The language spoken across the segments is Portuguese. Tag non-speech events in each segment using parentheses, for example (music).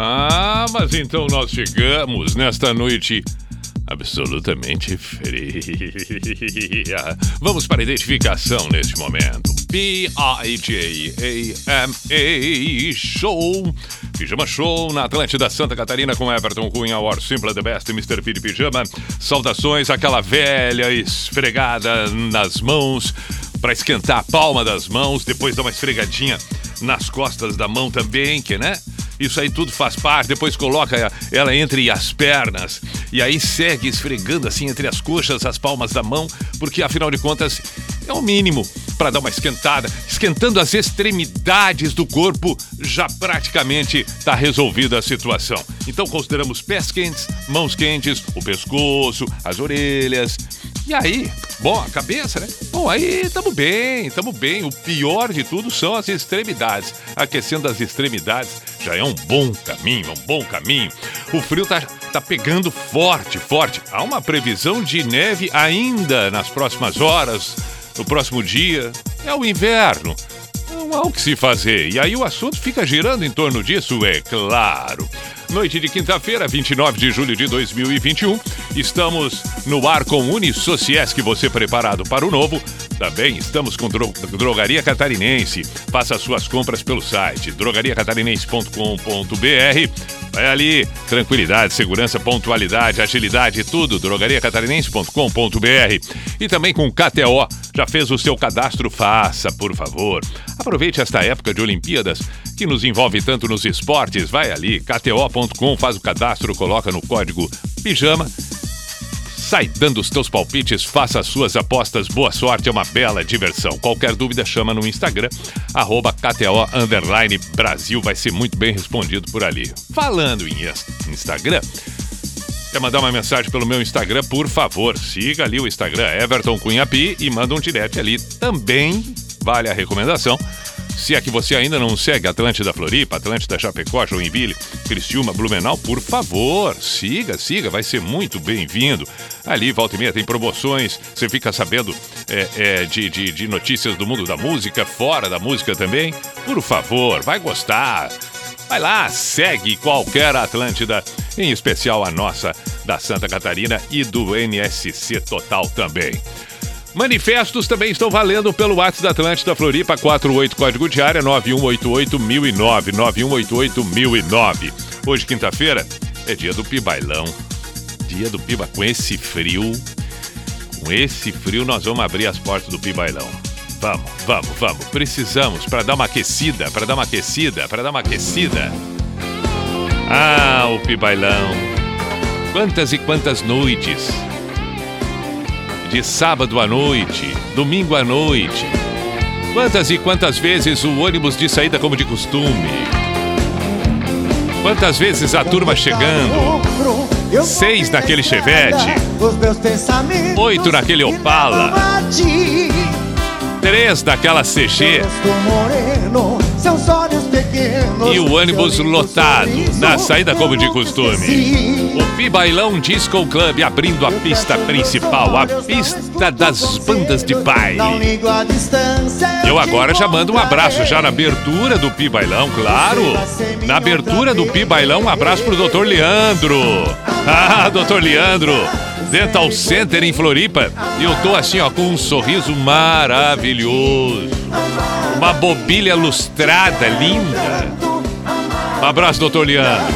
Ah, mas então nós chegamos nesta noite absolutamente fria. Vamos para a identificação neste momento. P-I-J-A-M-A Show. Pijama Show na Atlântida Santa Catarina com Everton Cunha, Or Simple the Best, Mr. P de Pijama. Saudações àquela velha esfregada nas mãos para esquentar a palma das mãos, depois dar uma esfregadinha nas costas da mão também, que né? Isso aí tudo faz parte. Depois coloca ela entre as pernas e aí segue esfregando assim entre as coxas, as palmas da mão, porque afinal de contas é o mínimo para dar uma esquentada. Esquentando as extremidades do corpo, já praticamente está resolvida a situação. Então consideramos pés quentes, mãos quentes, o pescoço, as orelhas. E aí, bom, a cabeça, né? Bom, aí estamos bem, estamos bem. O pior de tudo são as extremidades. Aquecendo as extremidades já é um bom caminho, um bom caminho. O frio tá, tá pegando forte, forte. Há uma previsão de neve ainda nas próximas horas, no próximo dia. É o inverno. Não há o que se fazer. E aí o assunto fica girando em torno disso, é claro. Noite de quinta-feira, 29 de julho de 2021. Estamos no ar com Unisociesc, você preparado para o novo. Também estamos com Dro Drogaria Catarinense. Faça suas compras pelo site drogariacatarinense.com.br. Vai ali, tranquilidade, segurança, pontualidade, agilidade, tudo. drogariacatarinense.com.br. E também com KTO. Já fez o seu cadastro? Faça, por favor. Aproveite esta época de Olimpíadas que nos envolve tanto nos esportes. Vai ali, kto.com, faz o cadastro, coloca no código pijama Sai dando os teus palpites, faça as suas apostas, boa sorte, é uma bela diversão. Qualquer dúvida, chama no Instagram, arroba KTO Brasil, vai ser muito bem respondido por ali. Falando em Instagram, quer mandar uma mensagem pelo meu Instagram, por favor, siga ali o Instagram Everton Cunhapi e manda um direct ali. Também vale a recomendação se é que você ainda não segue Atlântida Floripa, Atlântida Chapecó, Joinville, Criciúma, Blumenau, por favor, siga, siga, vai ser muito bem-vindo. Ali, volta e meia, tem promoções, você fica sabendo é, é, de, de, de notícias do mundo da música, fora da música também. Por favor, vai gostar. Vai lá, segue qualquer Atlântida, em especial a nossa da Santa Catarina e do NSC Total também. Manifestos também estão valendo pelo WhatsApp da Atlântida Floripa 48 código de área 9188009 9188009. Hoje quinta-feira é dia do Pibailão. Dia do Piba com esse frio. Com esse frio nós vamos abrir as portas do Pibailão. Vamos, vamos, vamos. Precisamos para dar uma aquecida, para dar uma aquecida, para dar uma aquecida. Ah, o Pibailão. Quantas e quantas noites de sábado à noite, domingo à noite. Quantas e quantas vezes o ônibus de saída como de costume? Quantas vezes a turma chegando? Seis naquele chevette, oito naquele Opala, três daquela CG e o ônibus lotado na saída como de costume. O Pibailão Disco Club abrindo a pista principal, a pista das bandas de baile. Eu agora já mando um abraço já na abertura do Pibailão, claro. Na abertura do Pibailão, um abraço pro Dr. Leandro. Ah, Dr. Leandro. Dental Center em Floripa. E eu tô assim, ó, com um sorriso maravilhoso. Uma bobilha lustrada, linda. Um abraço, doutor Leandro.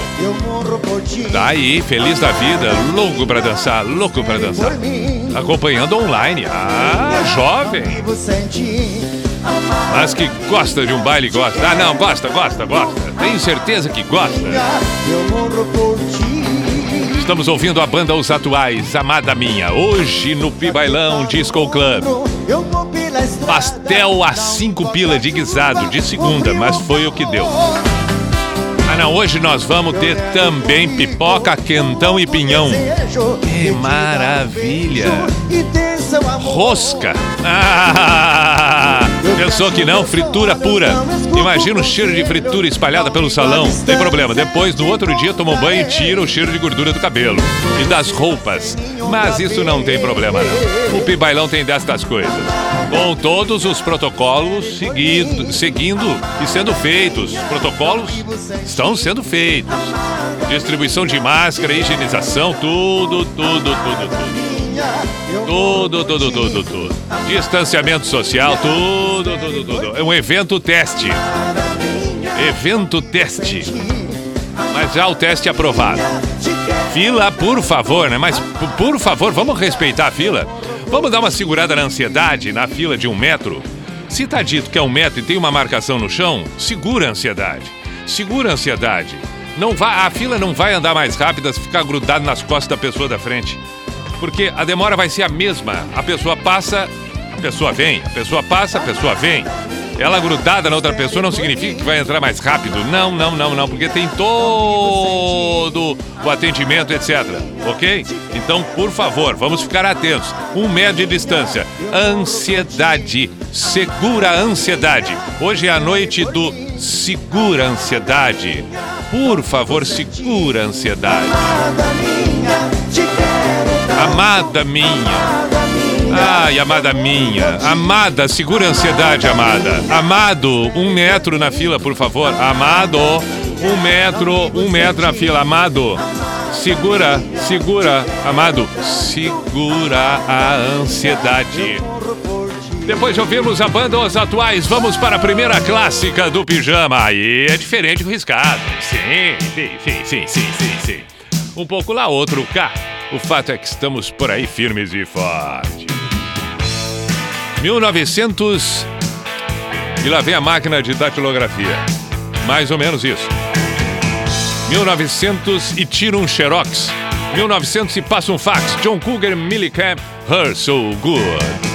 Tá aí, feliz da vida, louco pra dançar, louco pra dançar. Acompanhando online. Ah, jovem. Mas que gosta de um baile, gosta. Ah, não, gosta, gosta, gosta. Tenho certeza que gosta. Estamos ouvindo a banda Os Atuais, Amada Minha, hoje no Pibailão Disco Club. Pastel a cinco pila de guisado de segunda, mas foi o que deu. Ah, não, hoje nós vamos ter também pipoca, quentão e pinhão. Que maravilha! Rosca. (laughs) Ah, pensou que não? Fritura pura. Imagina o cheiro de fritura espalhada pelo salão. Tem problema. Depois, no outro dia, toma banho e tira o cheiro de gordura do cabelo e das roupas. Mas isso não tem problema, não. O Pibailão tem destas coisas. Com todos os protocolos seguido, seguindo e sendo feitos. Protocolos estão sendo feitos. Distribuição de máscara, higienização, tudo, tudo, tudo, tudo. Tudo, tudo, tudo, tudo. Distanciamento social, tudo, tudo, tudo. É um evento teste. Evento teste. Mas já o teste aprovado. Fila, por favor, né? Mas, por favor, vamos respeitar a fila. Vamos dar uma segurada na ansiedade na fila de um metro. Se tá dito que é um metro e tem uma marcação no chão, segura a ansiedade. Segura a ansiedade. Não vai, a fila não vai andar mais rápida se ficar grudado nas costas da pessoa da frente porque a demora vai ser a mesma. A pessoa passa, a pessoa vem, a pessoa passa, a pessoa vem. Ela grudada na outra pessoa não significa que vai entrar mais rápido. Não, não, não, não, porque tem todo o atendimento, etc. Ok? Então, por favor, vamos ficar atentos. Um metro de distância. Ansiedade. Segura a ansiedade. Hoje é a noite do Segura a Ansiedade. Por favor, segura a ansiedade. Amada minha. Ai, amada minha. Amada, segura a ansiedade, amada. Amado, um metro na fila, por favor. Amado, um metro, um metro na fila. Amado, segura, segura, amado, segura a ansiedade. Depois de ouvirmos a banda Os Atuais, vamos para a primeira clássica do pijama. Aí é diferente do riscado. Sim, sim, sim, sim, sim, sim. Um pouco lá, outro cá. O fato é que estamos por aí firmes e fortes. 1900 e lá vem a máquina de datilografia. Mais ou menos isso. 1900 e tira um xerox. 1900 e passa um fax. John Cougar Millicamp, Her So Good.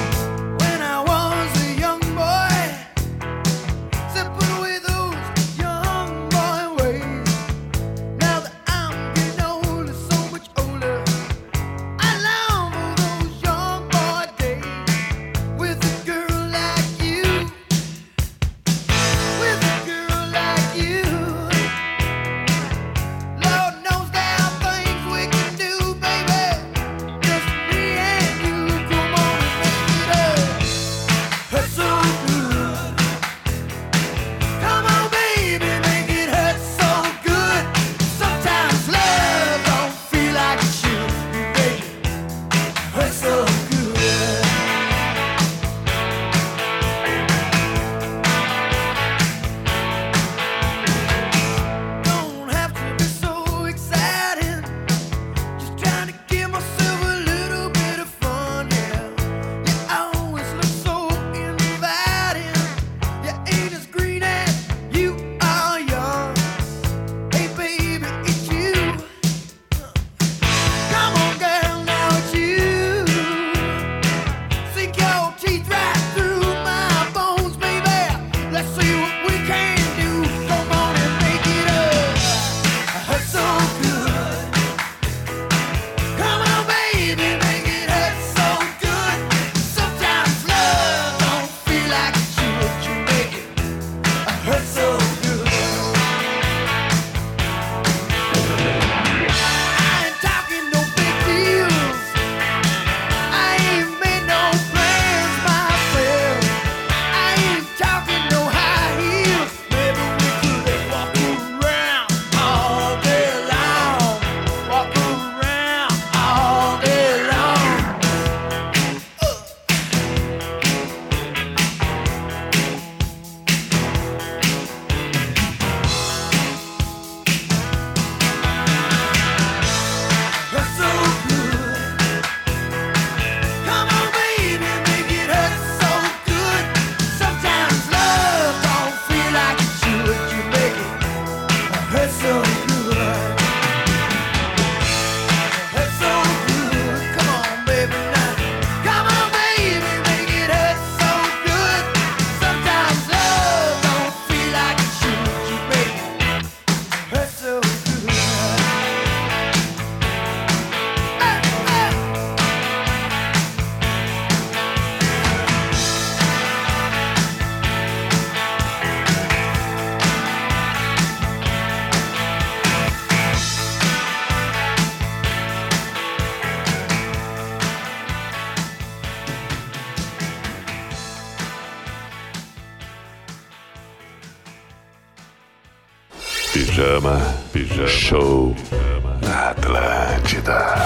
Pijama, pijama, show pijama. na Atlântida.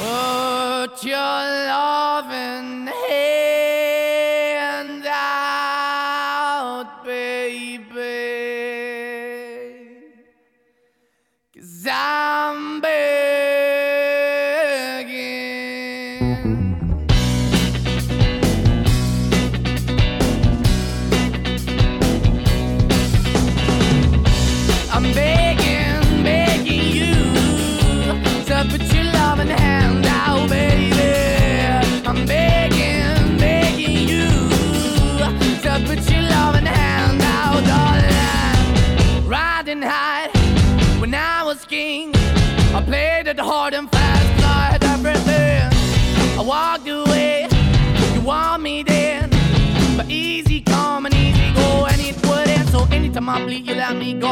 Put your loving hand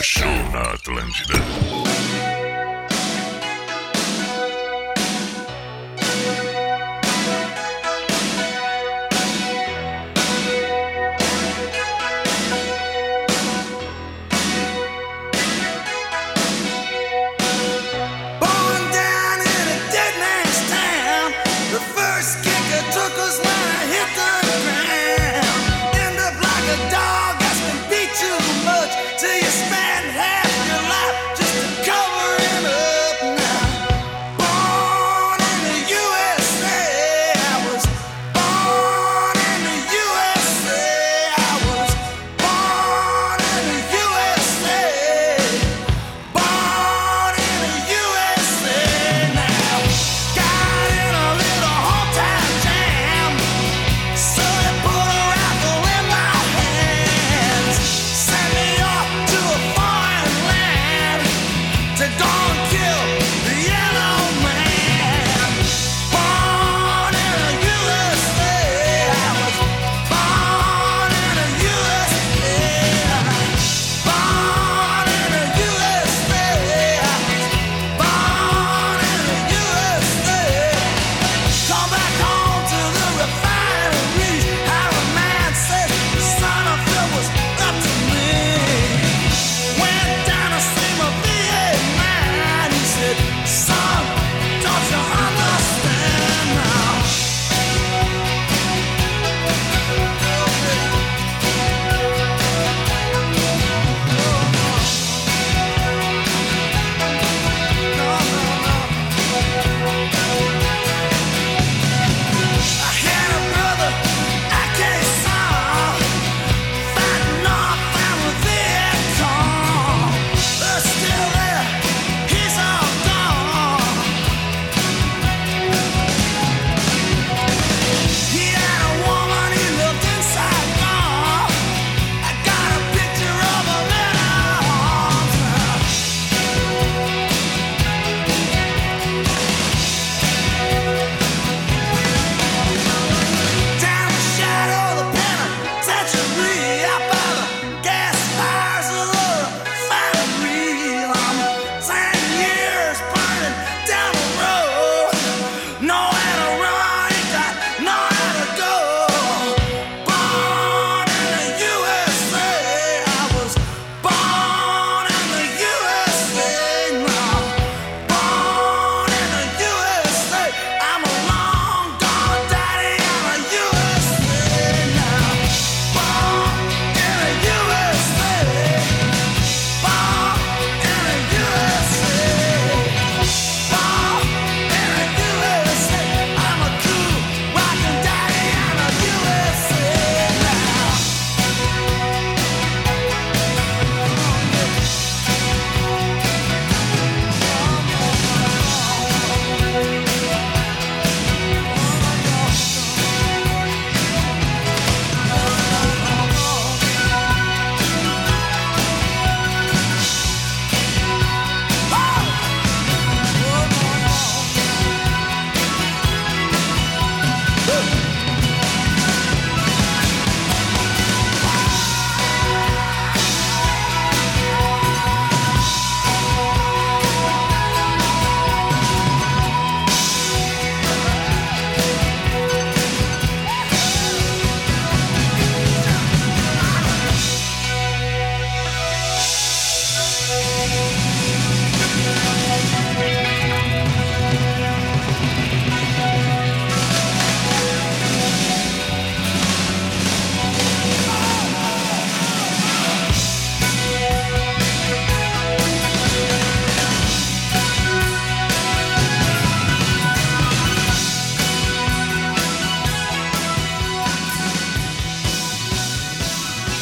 Pijama Show na Atlântida.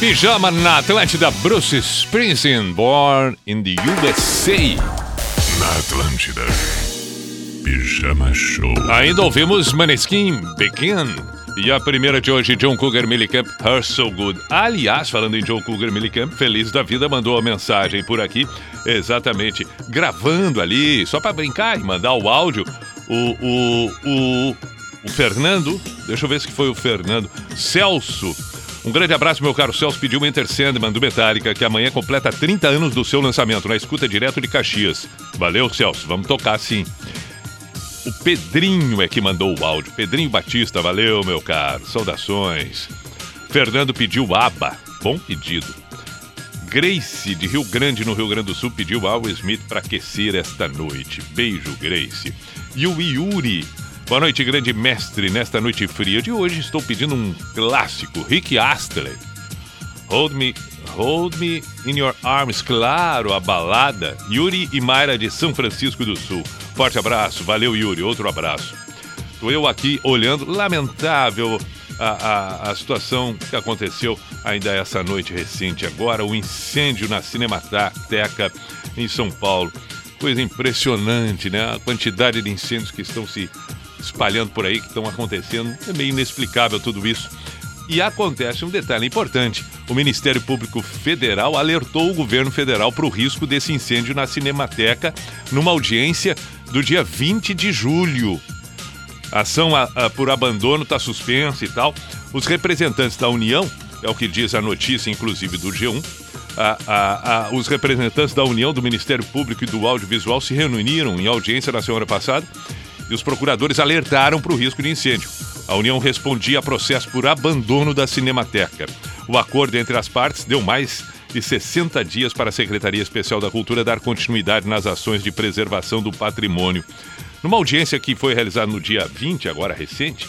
Pijama na Atlântida, Bruce Springsteen, Born in the USA. Na Atlântida. Pijama Show. Ainda ouvimos Maneskin, Begin. E a primeira de hoje, John Cougar Millicamp, Her So Good. Aliás, falando em John Cougar Millicamp, Feliz da Vida mandou a mensagem por aqui, exatamente, gravando ali, só para brincar e mandar o áudio, o, o, o, o Fernando, deixa eu ver se foi o Fernando, Celso. Um grande abraço, meu caro Celso. Pediu Enter Sandman do Metallica, que amanhã completa 30 anos do seu lançamento, na escuta direto de Caxias. Valeu, Celso. Vamos tocar sim. O Pedrinho é que mandou o áudio. Pedrinho Batista, valeu, meu caro. Saudações. Fernando pediu aba. Bom pedido. Grace, de Rio Grande, no Rio Grande do Sul, pediu Al Smith para aquecer esta noite. Beijo, Grace. E o Yuri. Boa noite, grande mestre. Nesta noite fria de hoje, estou pedindo um clássico, Rick Astley. Hold Me, Hold Me in Your Arms, claro, a balada. Yuri e Mayra de São Francisco do Sul. Forte abraço, valeu Yuri, outro abraço. Tô eu aqui olhando, lamentável a, a, a situação que aconteceu ainda essa noite recente. Agora, o incêndio na Cinemateca em São Paulo. Coisa impressionante, né? A quantidade de incêndios que estão se espalhando por aí, que estão acontecendo. É meio inexplicável tudo isso. E acontece um detalhe importante: o Ministério Público Federal alertou o governo federal para o risco desse incêndio na Cinemateca numa audiência do dia 20 de julho. A ação a- a- por abandono está suspensa e tal. Os representantes da União, é o que diz a notícia, inclusive do G1, a- os representantes da União, do Ministério Público e do Audiovisual se reuniram em audiência na semana passada e os procuradores alertaram para o risco de incêndio. A União respondia a processo por abandono da Cinemateca. O acordo entre as partes deu mais de 60 dias para a Secretaria Especial da Cultura dar continuidade nas ações de preservação do patrimônio. Numa audiência que foi realizada no dia 20, agora recente,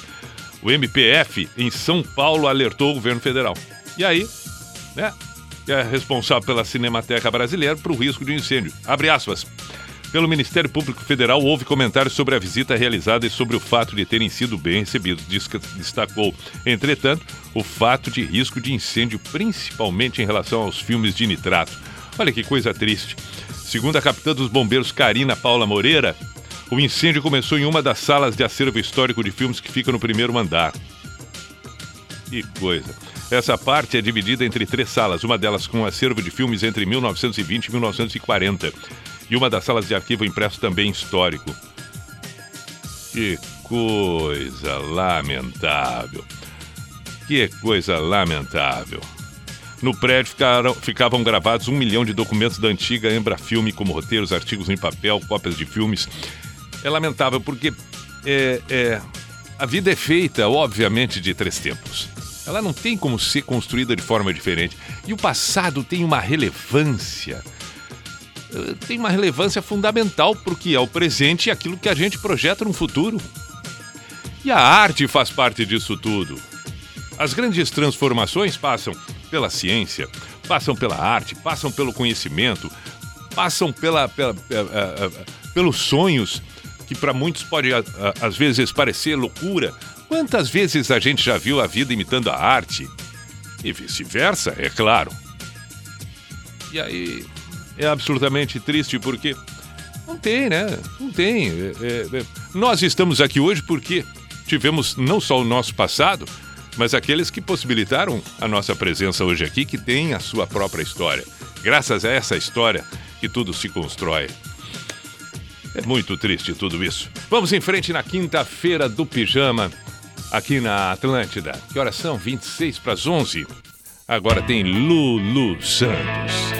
o MPF em São Paulo alertou o governo federal. E aí, né, é responsável pela Cinemateca Brasileira para o risco de incêndio. Abre aspas. Pelo Ministério Público Federal, houve comentários sobre a visita realizada e sobre o fato de terem sido bem recebidos. Destacou, entretanto, o fato de risco de incêndio, principalmente em relação aos filmes de nitrato. Olha que coisa triste. Segundo a capitã dos bombeiros Karina Paula Moreira, o incêndio começou em uma das salas de acervo histórico de filmes que fica no primeiro andar. Que coisa. Essa parte é dividida entre três salas, uma delas com um acervo de filmes entre 1920 e 1940, e uma das salas de arquivo impresso também histórico. Que coisa lamentável. Que coisa lamentável. No prédio ficaram- ficavam gravados um milhão de documentos da antiga Embrafilme, como roteiros, artigos em papel, cópias de filmes. É lamentável porque é, é, a vida é feita, obviamente, de três tempos. Ela não tem como ser construída de forma diferente. E o passado tem uma relevância. Eh, Tem uma relevância fundamental porque é o presente e aquilo que a gente projeta no futuro. E a arte faz parte disso tudo. As grandes transformações passam pela ciência, passam pela arte, passam pelo conhecimento, passam pela, pela- pela- eh, eh, pelos sonhos, que para muitos pode às vezes parecer loucura. Quantas vezes a gente já viu a vida imitando a arte? E vice-versa, é claro. E aí é absolutamente triste porque não tem, né? Não tem. É, é, é. Nós estamos aqui hoje porque tivemos não só o nosso passado, mas aqueles que possibilitaram a nossa presença hoje aqui, que tem a sua própria história. Graças a essa história que tudo se constrói. É muito triste tudo isso. Vamos em frente na quinta-feira do pijama, aqui na Atlântida. Que horas são? 26 para as 11. Agora tem Lulu Santos.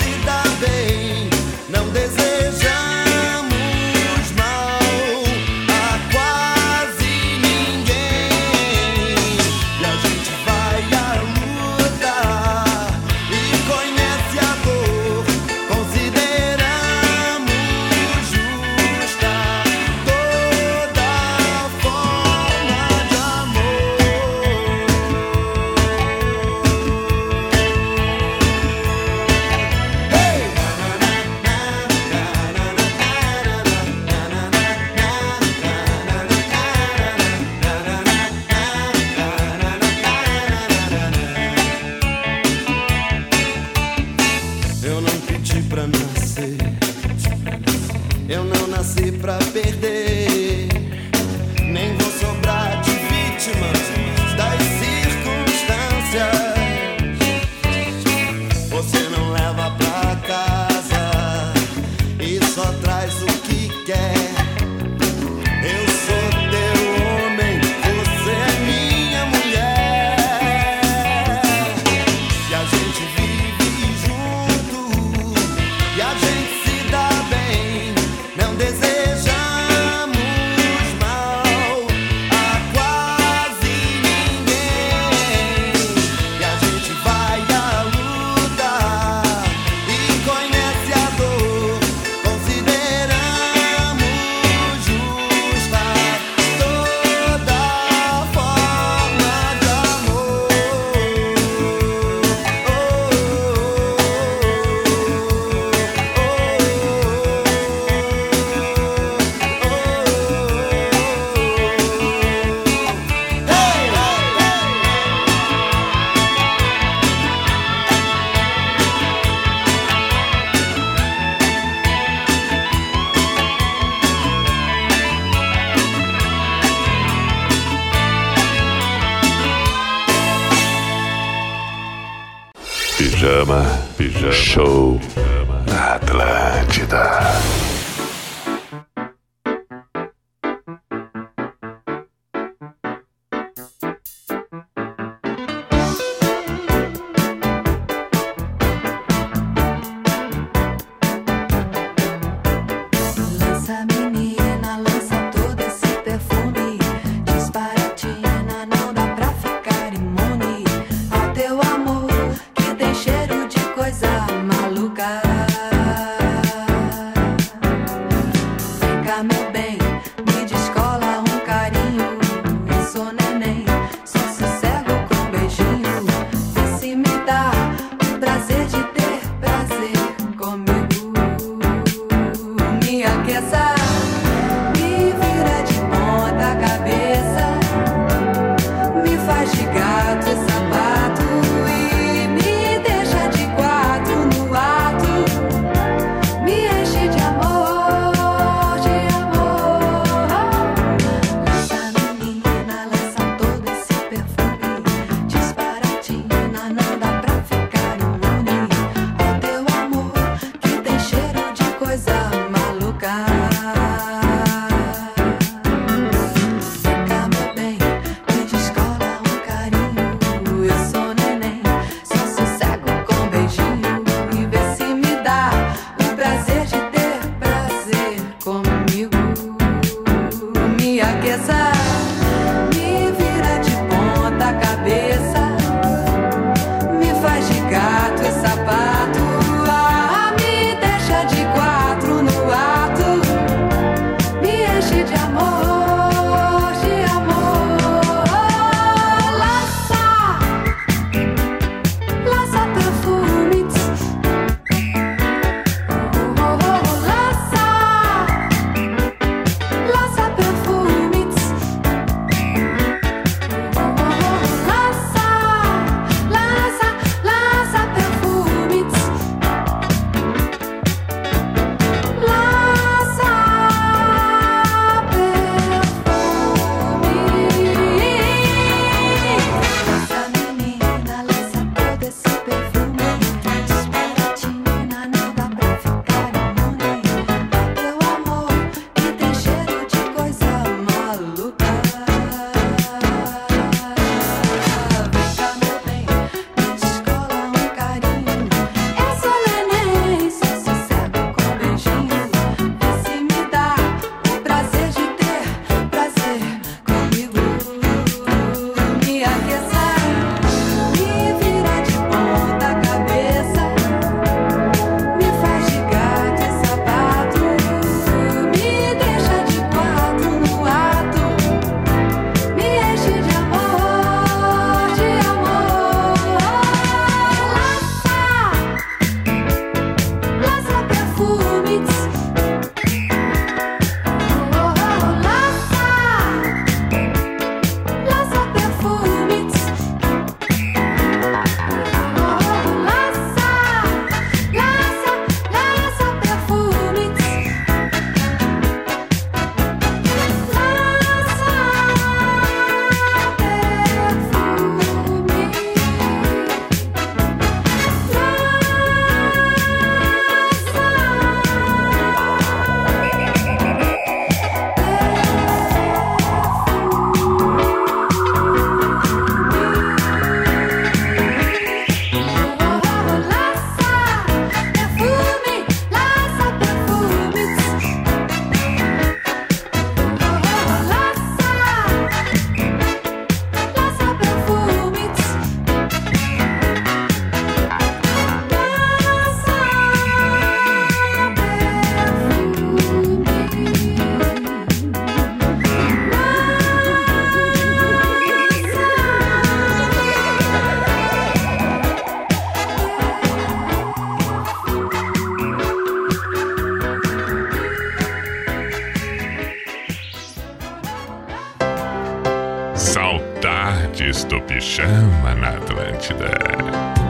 Atlântida.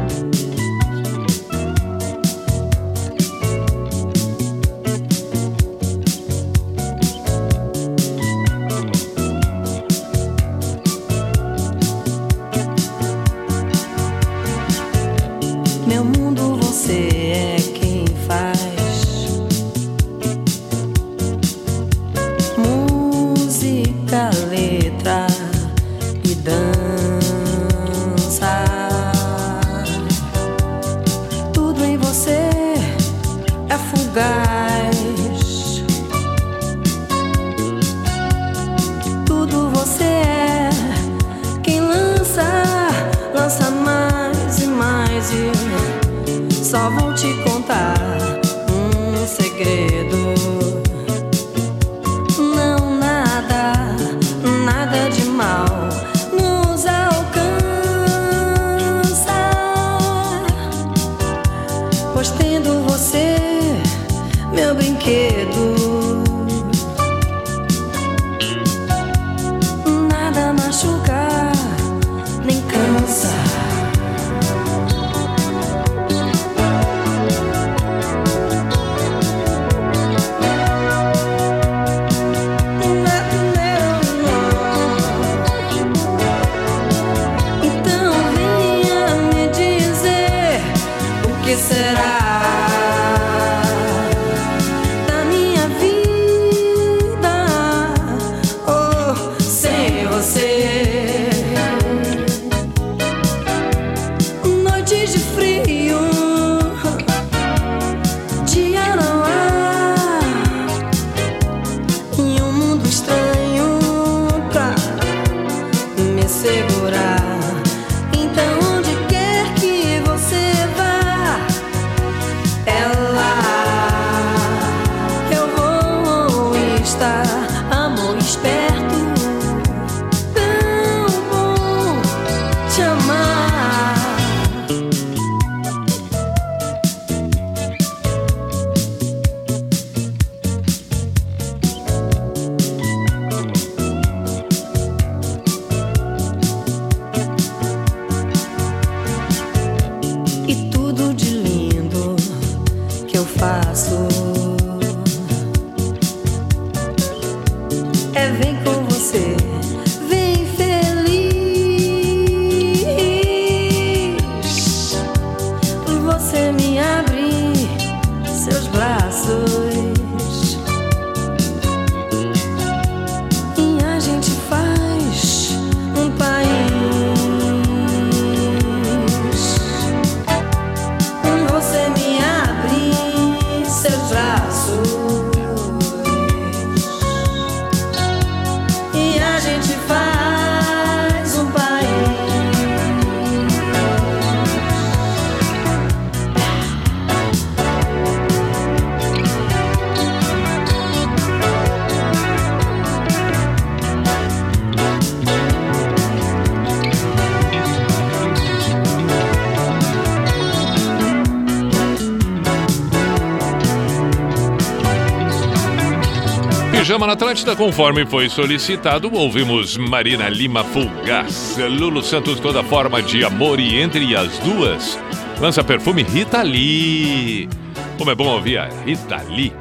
Pijama na Atlântida, conforme foi solicitado, ouvimos Marina Lima Fulgaz, Lulu Santos, toda forma de amor e entre as duas. Lança perfume Rita Lee. Como é bom ouvir a Rita Lee.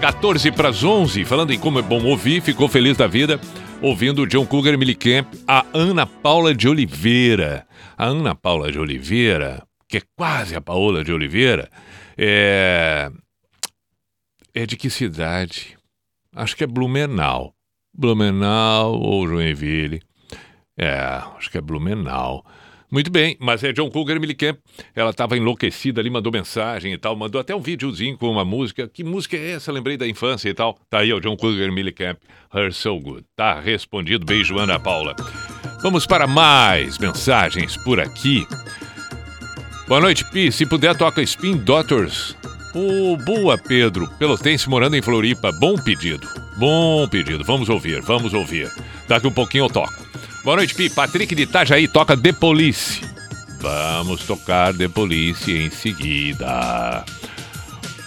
14 para as 11, falando em como é bom ouvir, ficou feliz da vida ouvindo John Cougar Camp, a Ana Paula de Oliveira. A Ana Paula de Oliveira, que é quase a Paola de Oliveira, é. É de que cidade? Acho que é Blumenau. Blumenau ou Joinville. É, acho que é Blumenau. Muito bem, mas é John Cougar Camp. Ela estava enlouquecida ali, mandou mensagem e tal, mandou até um videozinho com uma música. Que música é essa? Lembrei da infância e tal. Tá aí o John Cougar Camp, Her So Good. Tá respondido. Beijo, Ana Paula. Vamos para mais mensagens por aqui. Boa noite, Pi. Se puder, toca Spin Doctors. Ô, boa, Pedro. Pelotense morando em Floripa. Bom pedido. Bom pedido. Vamos ouvir, vamos ouvir. Daqui um pouquinho eu toco. Boa noite, Pi. Patrick de Itajaí toca The Police. Vamos tocar The Police em seguida.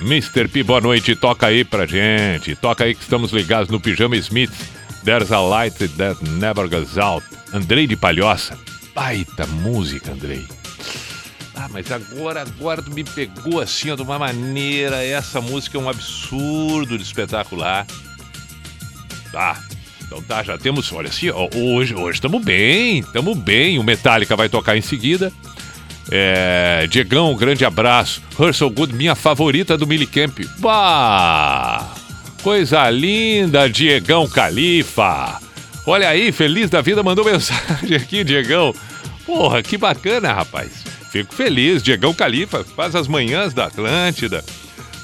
Mr. P, boa noite. Toca aí pra gente. Toca aí que estamos ligados no Pijama Smith. There's a light that never goes out. Andrei de Palhoça. Baita música, Andrei. Ah, mas agora, agora tu me pegou assim, ó, de uma maneira. Essa música é um absurdo de espetacular. Tá. Então tá, já temos, olha assim, ó, hoje hoje estamos bem, estamos bem. O Metallica vai tocar em seguida. É, Diegão, um grande abraço. Herschel Good, minha favorita do Milicamp. Bah! Coisa linda, Diegão Califa. Olha aí, feliz da vida, mandou (laughs) mensagem aqui, Diegão. Porra, que bacana, rapaz. Fico feliz, Diegão Califa faz as manhãs da Atlântida.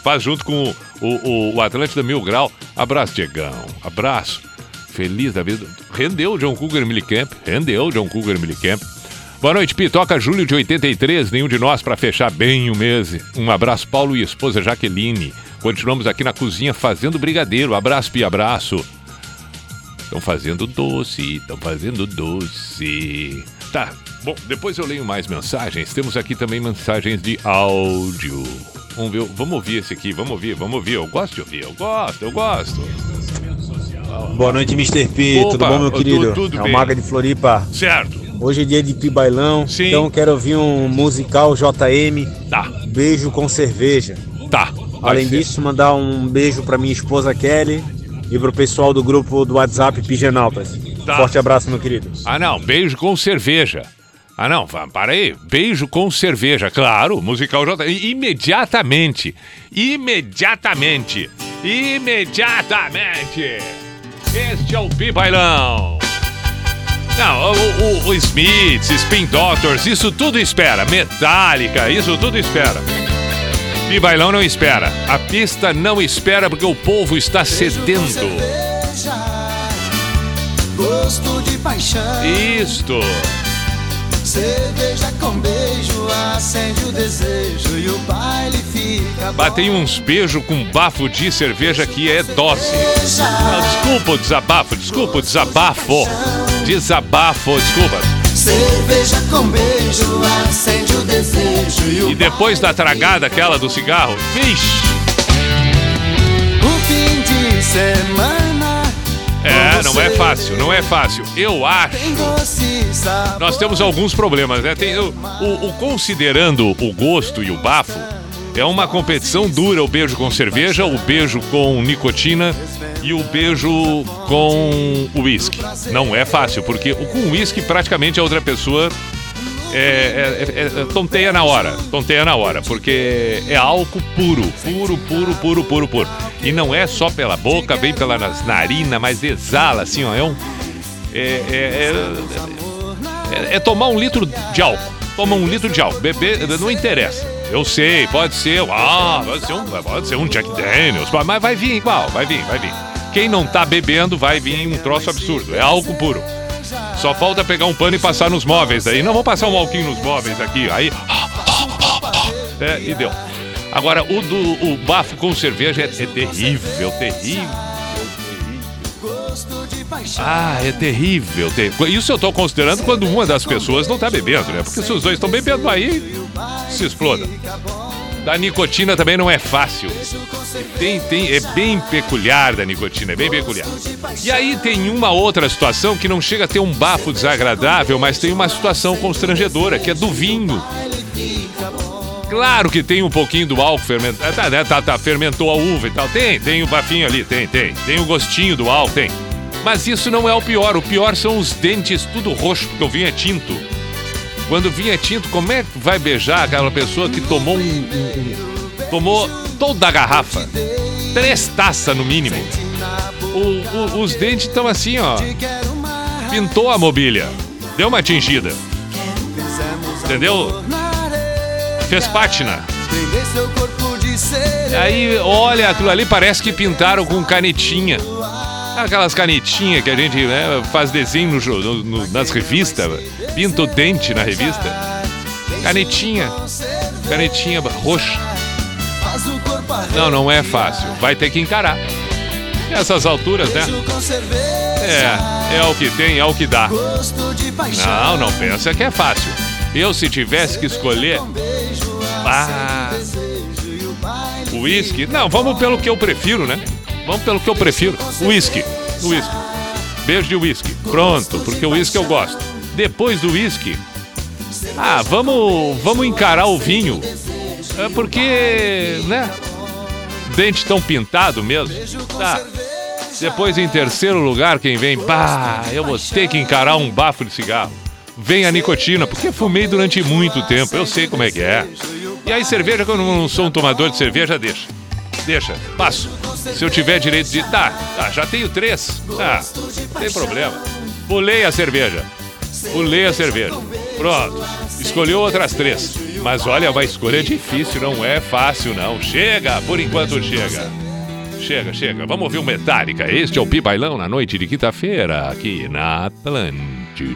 Faz junto com o, o, o Atlântida Mil Grau. Abraço, Diegão. Abraço. Feliz da vida. Rendeu John Cougar Milicamp. Rendeu John Cougar Milicamp. Boa noite, Pi. Toca julho de 83, nenhum de nós para fechar bem o mês. Um abraço, Paulo e esposa Jaqueline. Continuamos aqui na cozinha fazendo brigadeiro. Abraço, Pi, abraço. Estão fazendo doce, estão fazendo doce. Tá, bom, depois eu leio mais mensagens. Temos aqui também mensagens de áudio. Vamos ver, vamos ouvir esse aqui, vamos ouvir, vamos ouvir. Eu gosto de ouvir, eu gosto, eu gosto. Boa noite, Mr. P. Opa, tudo bom, meu querido? tudo é bem. o Maga de Floripa. Certo, Hoje é dia de Pi Bailão, Sim. então quero ouvir um musical JM, tá, Beijo com Cerveja. tá. Além ser. disso, mandar um beijo pra minha esposa Kelly e pro pessoal do grupo do WhatsApp Pigenautas. Tá. Forte abraço, meu querido. Ah, não, beijo com cerveja. Ah, não, para aí. Beijo com cerveja, claro, musical J. Imediatamente. Imediatamente. Imediatamente. Este é o Pi Bailão. Não, o, o, o Smiths, Spin Doctors, isso tudo espera. Metallica, isso tudo espera. Pi Bailão não espera. A pista não espera porque o povo está sedento. Cerveja, gosto de paixão. Isto. Cerveja com beijo acende o desejo e o baile fica. Batei uns beijos com bafo de cerveja que é doce. Não, desculpa o desabafo, desculpa o desabafo. Desabafo, desculpa. Cerveja com beijo acende o desejo e o E depois da tragada aquela do cigarro, vixe. O fim de semana É, não é fácil, não é fácil. Eu acho. Nós temos alguns problemas, né? Tem, o, o- o- considerando o gosto e o bafo, é uma competição dura o beijo com cerveja, o beijo com nicotina e o beijo com uísque. Não é fácil, porque o com uísque praticamente a outra pessoa é, é- é- é- tonteia na hora, tonteia na hora, porque é álcool puro, puro, puro, puro, puro, puro. E não é só pela boca, vem pela nas narinas, mas exala assim, ó. É um. É, é- é- é- é tomar um litro de álcool. Toma um litro de álcool. Beber não interessa. Eu sei, pode ser. Ah, pode ser um, pode ser um Jack Daniels, mas vai vir igual, vai vir, vai vir. Quem não tá bebendo vai vir um troço absurdo. É álcool puro. Só falta pegar um pano e passar nos móveis aí. Não, vamos passar um alquinho nos móveis aqui. Aí. É, e deu. Agora, o do o bafo com cerveja é, é terrível, terrível. De paixão. Ah, é terrível, terrível. Isso eu tô considerando quando uma das pessoas não tá bebendo, né? Porque se os dois estão bebendo aí, se exploda. Da nicotina também não é fácil. Tem, tem, é bem peculiar da nicotina, é bem peculiar. E aí tem uma outra situação que não chega a ter um bafo desagradável, mas tem uma situação constrangedora, que é do vinho. Claro que tem um pouquinho do álcool fermentado. Tá, né? tá, tá, fermentou a uva e tal. Tem, tem o bafinho ali, tem, tem. Tem o gostinho do álcool, tem. Mas isso não é o pior. O pior são os dentes tudo roxo, porque o vinho é tinto. Quando é tinto, como é que vai beijar aquela pessoa que tomou um. um- tomou toda a garrafa? Três taças no mínimo. O- o- os dentes estão assim, ó. Pintou a mobília. Deu uma tingida. Entendeu? Fez pátina. Sereia. Aí, olha, aquilo ali parece que pintaram com canetinha. Aquelas canetinhas que a gente né, faz desenho no- no- nas revistas, pinta o dente na revista. Canetinha, canetinha roxa. Não, não é fácil. Vai ter que encarar. Nessas alturas, né? É, é o que tem, é o que dá. Não, não pensa que é fácil. Eu, se tivesse que escolher. Ah, uísque. Não, vamos pelo que eu prefiro, né? Vamos pelo que eu prefiro. Uísque. Uísque. Beijo de uísque. Pronto, porque o uísque eu gosto. Depois do uísque, ah, vamos, vamos encarar o vinho. É porque, né? Dente tão pintado mesmo. Tá. Depois, em terceiro lugar, quem vem? Pá, eu vou ter que encarar um bafo de cigarro. Vem a nicotina, porque fumei durante muito tempo, eu sei como é que é. E aí, cerveja, quando eu não sou um tomador de cerveja, deixa. Deixa, passo. Se eu tiver direito de. Tá, tá já tenho três. Tá, não tem problema. Pulei a cerveja. Pulei a cerveja. Pronto. Escolheu outras três. Mas olha, uma escolha difícil, não é fácil, não. Chega, por enquanto chega. Chega, chega. Vamos ouvir o Metallica. Este é o Pi Bailão na noite de quinta-feira, aqui na Atlântida.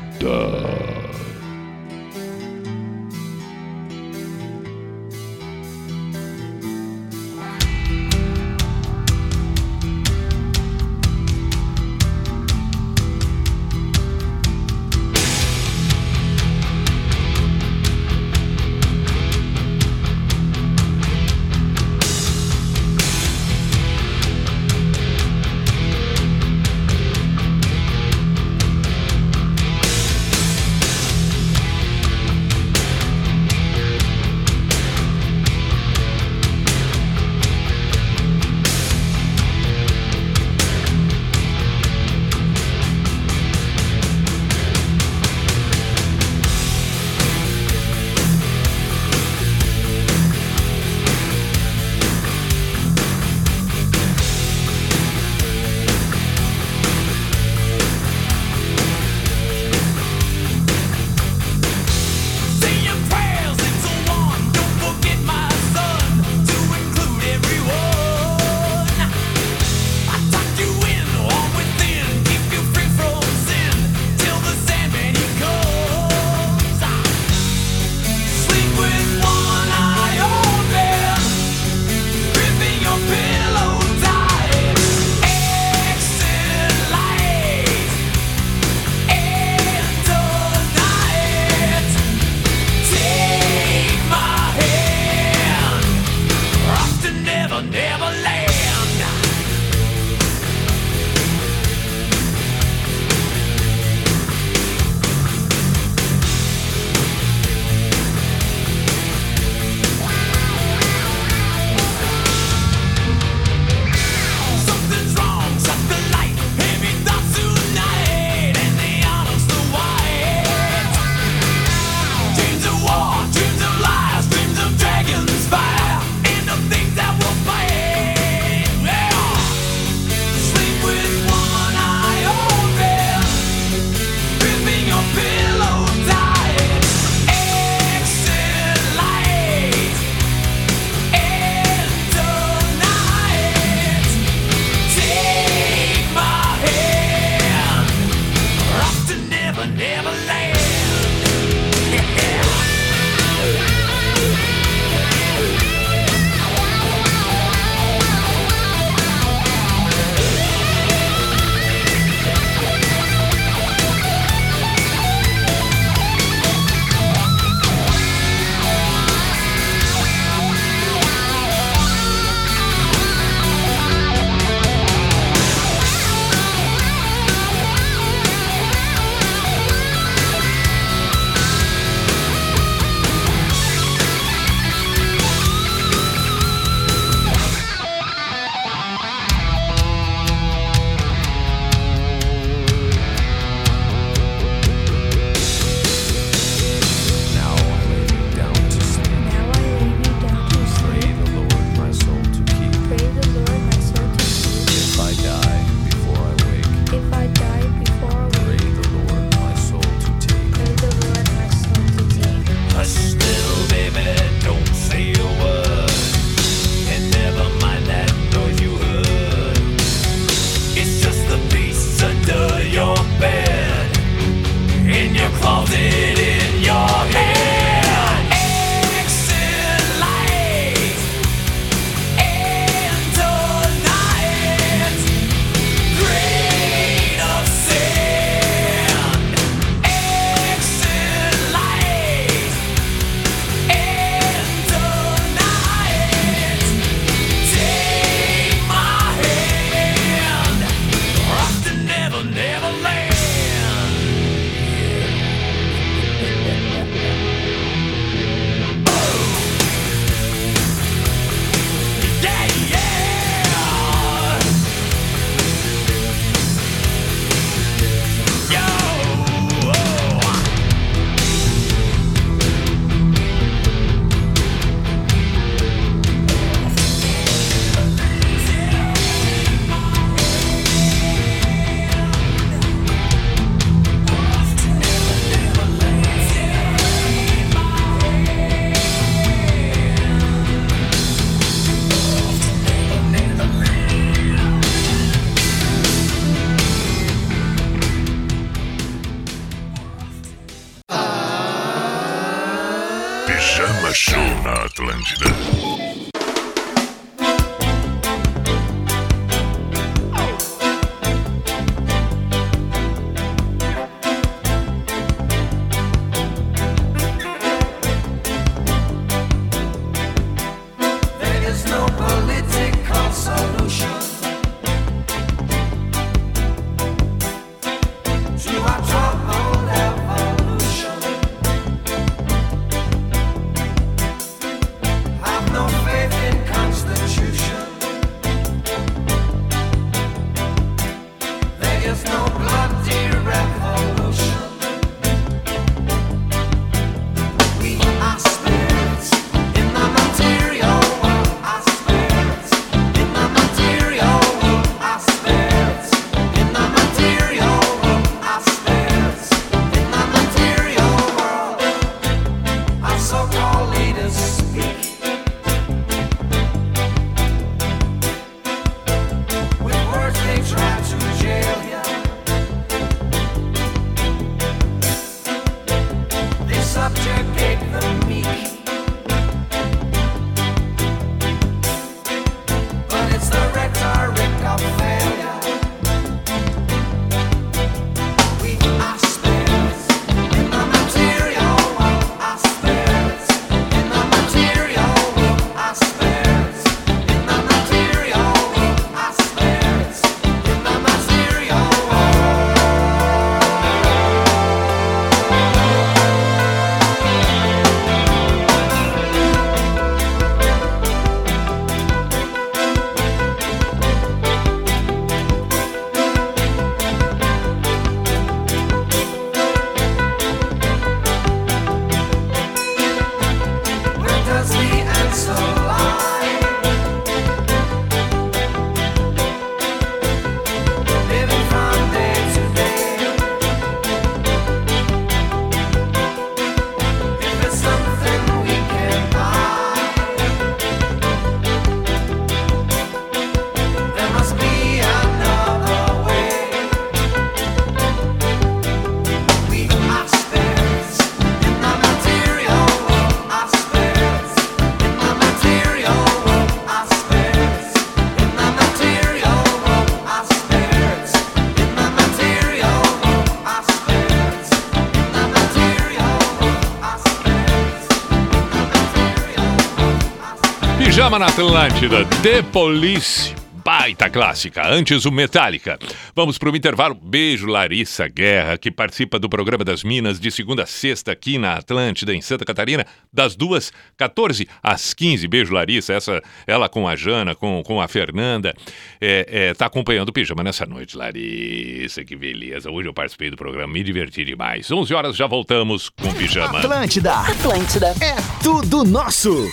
Pijama na Atlântida, The Police. Baita clássica, antes o Metallica. Vamos para o intervalo. Beijo, Larissa Guerra, que participa do programa das Minas de segunda a sexta aqui na Atlântida, em Santa Catarina, das duas 14 às 15. Beijo, Larissa. Essa, ela com a Jana, com, com a Fernanda, é, é, tá acompanhando o Pijama nessa noite. Larissa, que beleza. Hoje eu participei do programa, me diverti demais. 11 horas, já voltamos com o Pijama. Atlântida. Atlântida. É tudo nosso.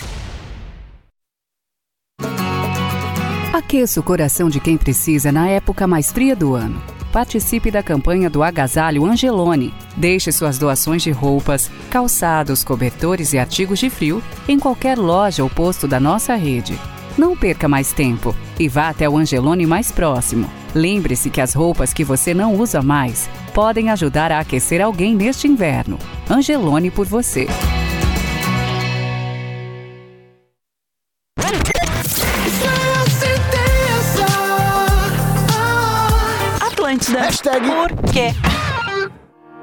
Aqueça o coração de quem precisa na época mais fria do ano. Participe da campanha do Agasalho Angelone. Deixe suas doações de roupas, calçados, cobertores e artigos de frio em qualquer loja ou posto da nossa rede. Não perca mais tempo e vá até o Angelone mais próximo. Lembre-se que as roupas que você não usa mais podem ajudar a aquecer alguém neste inverno. Angelone por você. Hashtag Por quê?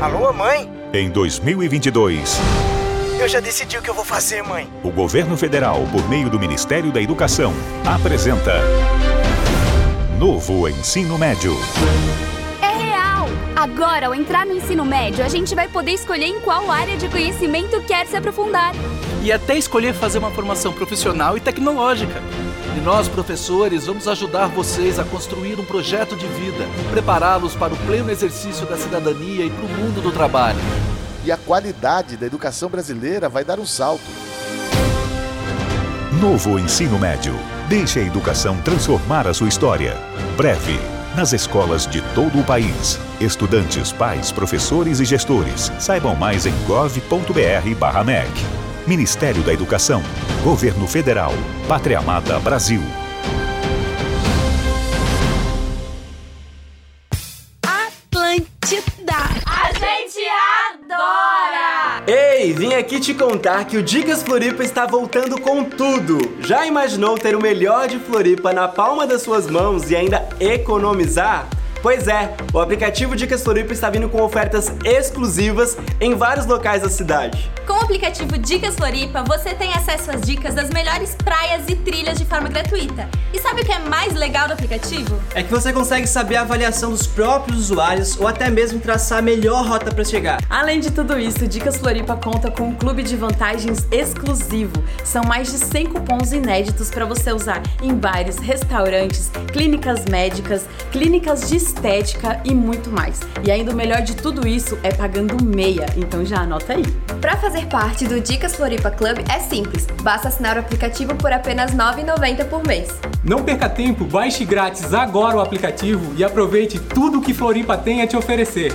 Alô, mãe? Em 2022, Eu já decidi o que eu vou fazer, mãe. o governo federal, por meio do Ministério da Educação, apresenta Novo Ensino Médio. É real! Agora, ao entrar no ensino médio, a gente vai poder escolher em qual área de conhecimento quer se aprofundar. e até escolher fazer uma formação profissional e tecnológica. E nós, professores, vamos ajudar vocês a construir um projeto de vida, prepará-los para o pleno exercício da cidadania e para o mundo do trabalho. e a qualidade da educação brasileira vai dar um salto. Novo ensino médio. Deixe a educação transformar a sua história. Breve. Nas escolas de todo o país. Estudantes, pais, professores e gestores. Saibam mais em gov.br/mec. Ministério da Educação. Governo Federal. Pátria Amada Brasil. Atlântida. A gente adora! Ei, vim aqui te contar que o Dicas Floripa está voltando com tudo. Já imaginou ter o melhor de Floripa na palma das suas mãos e ainda economizar? Pois é, o aplicativo Dicas Floripa está vindo com ofertas exclusivas em vários locais da cidade. Com o aplicativo Dicas Floripa, você tem acesso às dicas das melhores praias e trilhas de forma gratuita. E sabe o que é mais legal do aplicativo? É que você consegue saber a avaliação dos próprios usuários ou até mesmo traçar a melhor rota para chegar. Além de tudo isso, Dicas Floripa conta com um clube de vantagens exclusivo. São mais de 100 cupons inéditos para você usar em bares, restaurantes, clínicas médicas, clínicas de estética e muito mais. E ainda o melhor de tudo isso é pagando meia, então já anota aí. Para fazer parte do Dicas Floripa Club é simples, basta assinar o aplicativo por apenas R$ 9,90 por mês. Não perca tempo, baixe grátis agora o aplicativo e aproveite tudo que Floripa tem a te oferecer.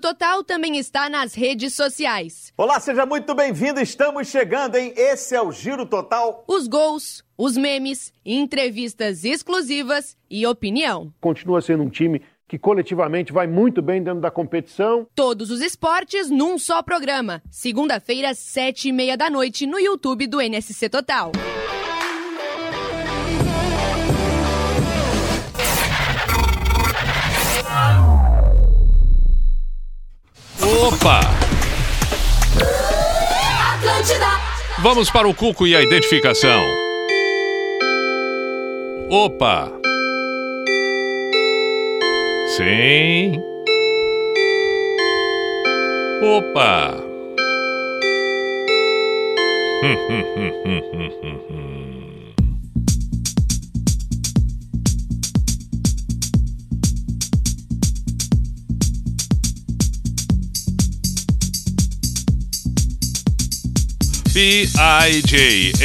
Total também está nas redes sociais. Olá, seja muito bem-vindo. Estamos chegando, hein? Esse é o Giro Total. Os gols, os memes, entrevistas exclusivas e opinião. Continua sendo um time que coletivamente vai muito bem dentro da competição. Todos os esportes num só programa. Segunda-feira, sete e meia da noite, no YouTube do NSC Total. Opa! Vamos para o cuco e a identificação. Opa! Sim. Opa! Hum, hum, hum, hum, hum, hum. P-I-J-A-M-A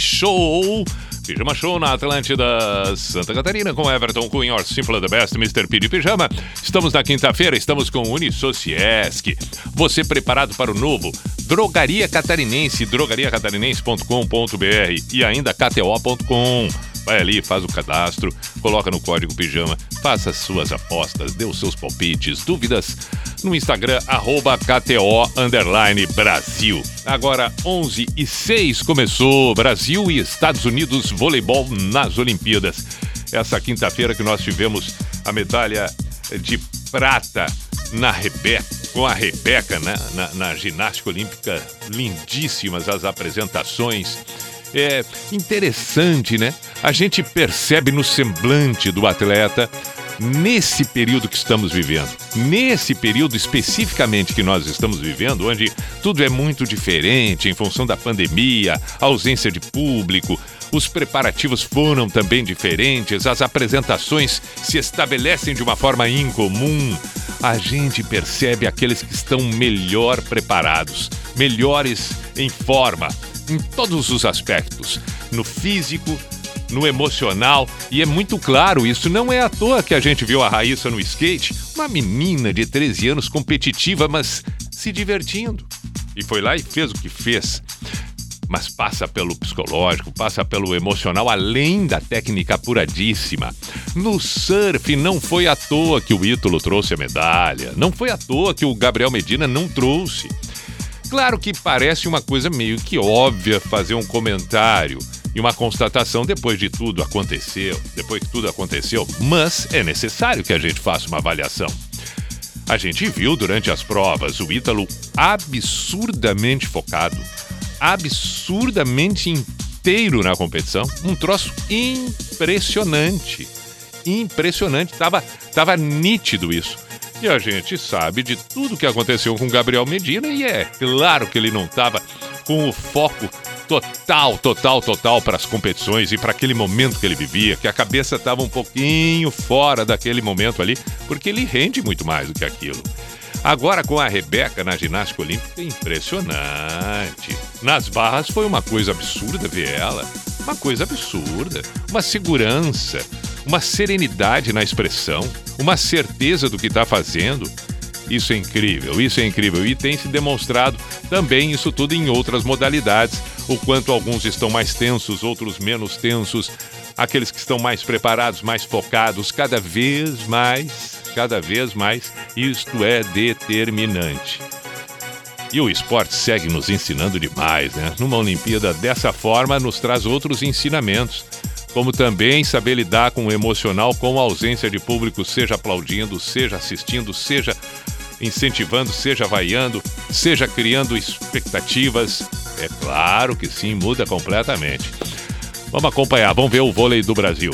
Show. Pijama Show na Atlântida Santa Catarina com Everton Cunha, Or Simple the Best, Mr. P de Pijama. Estamos na quinta-feira, estamos com Unisociesc. Você preparado para o novo? Drogaria Catarinense, drogariacatarinense.com.br e ainda KTO.com. Vai ali, faz o cadastro, coloca no código Pijama, faça as suas apostas, dê os seus palpites, dúvidas no Instagram, arroba KTO Brasil. Agora, 11 e 6 começou Brasil e Estados Unidos voleibol nas Olimpíadas. Essa quinta-feira que nós tivemos a medalha de prata na Rebeca, com a Rebeca né? na, na ginástica olímpica, lindíssimas as apresentações. É interessante, né? A gente percebe no semblante do atleta nesse período que estamos vivendo, nesse período especificamente que nós estamos vivendo, onde tudo é muito diferente em função da pandemia, ausência de público, os preparativos foram também diferentes, as apresentações se estabelecem de uma forma incomum. A gente percebe aqueles que estão melhor preparados, melhores em forma, em todos os aspectos, no físico, no emocional, e é muito claro isso. Não é à toa que a gente viu a Raíssa no skate, uma menina de 13 anos competitiva, mas se divertindo. E foi lá e fez o que fez. Mas passa pelo psicológico, passa pelo emocional, além da técnica apuradíssima. No surf, não foi à toa que o Ítalo trouxe a medalha, não foi à toa que o Gabriel Medina não trouxe. Claro que parece uma coisa meio que óbvia fazer um comentário e uma constatação depois de tudo aconteceu, depois que tudo aconteceu, mas é necessário que a gente faça uma avaliação. A gente viu durante as provas o Ítalo absurdamente focado, absurdamente inteiro na competição, um troço impressionante. Impressionante, tava, tava nítido isso. E a gente sabe de tudo que aconteceu com Gabriel Medina e é claro que ele não estava com o foco total, total, total para as competições e para aquele momento que ele vivia, que a cabeça estava um pouquinho fora daquele momento ali, porque ele rende muito mais do que aquilo. Agora com a Rebeca na ginástica olímpica, impressionante. Nas barras foi uma coisa absurda ver ela. Uma coisa absurda. Uma segurança, uma serenidade na expressão, uma certeza do que está fazendo. Isso é incrível, isso é incrível. E tem se demonstrado também isso tudo em outras modalidades. O quanto alguns estão mais tensos, outros menos tensos. Aqueles que estão mais preparados, mais focados, cada vez mais, cada vez mais, isto é determinante. E o esporte segue nos ensinando demais, né? Numa Olimpíada dessa forma, nos traz outros ensinamentos, como também saber lidar com o emocional com a ausência de público, seja aplaudindo, seja assistindo, seja incentivando, seja vaiando, seja criando expectativas. É claro que sim, muda completamente. Vamos acompanhar, vamos ver o vôlei do Brasil.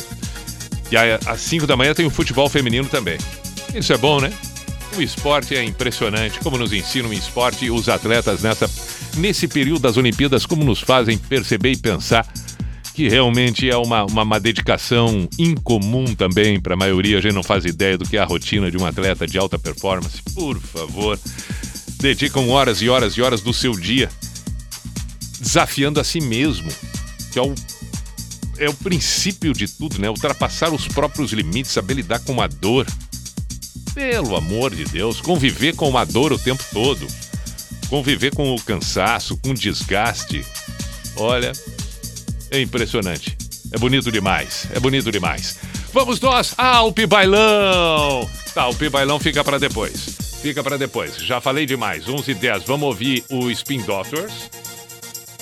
E às 5 da manhã tem o futebol feminino também. Isso é bom, né? O esporte é impressionante, como nos ensinam o esporte e os atletas nessa, nesse período das Olimpíadas, como nos fazem perceber e pensar que realmente é uma, uma, uma dedicação incomum também para a maioria. A gente não faz ideia do que é a rotina de um atleta de alta performance. Por favor, dedicam horas e horas e horas do seu dia desafiando a si mesmo, que é o, é o princípio de tudo, né? Ultrapassar os próprios limites, saber lidar com a dor. Pelo amor de Deus, conviver com uma dor o tempo todo. Conviver com o cansaço, com o desgaste. Olha, é impressionante. É bonito demais. É bonito demais. Vamos nós. Ah, o Pibailão. Tá, o Pibailão fica para depois. Fica para depois. Já falei demais. 11 e 10. Vamos ouvir o Spin Doctors.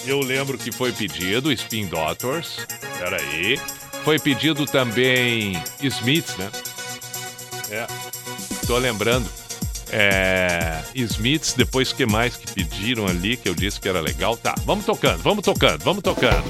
Eu lembro que foi pedido Spin Doctors. Peraí. Foi pedido também Smiths, né? É. Tô lembrando. É, Smiths, depois que mais que pediram ali, que eu disse que era legal. Tá, vamos tocando, vamos tocando, vamos tocando.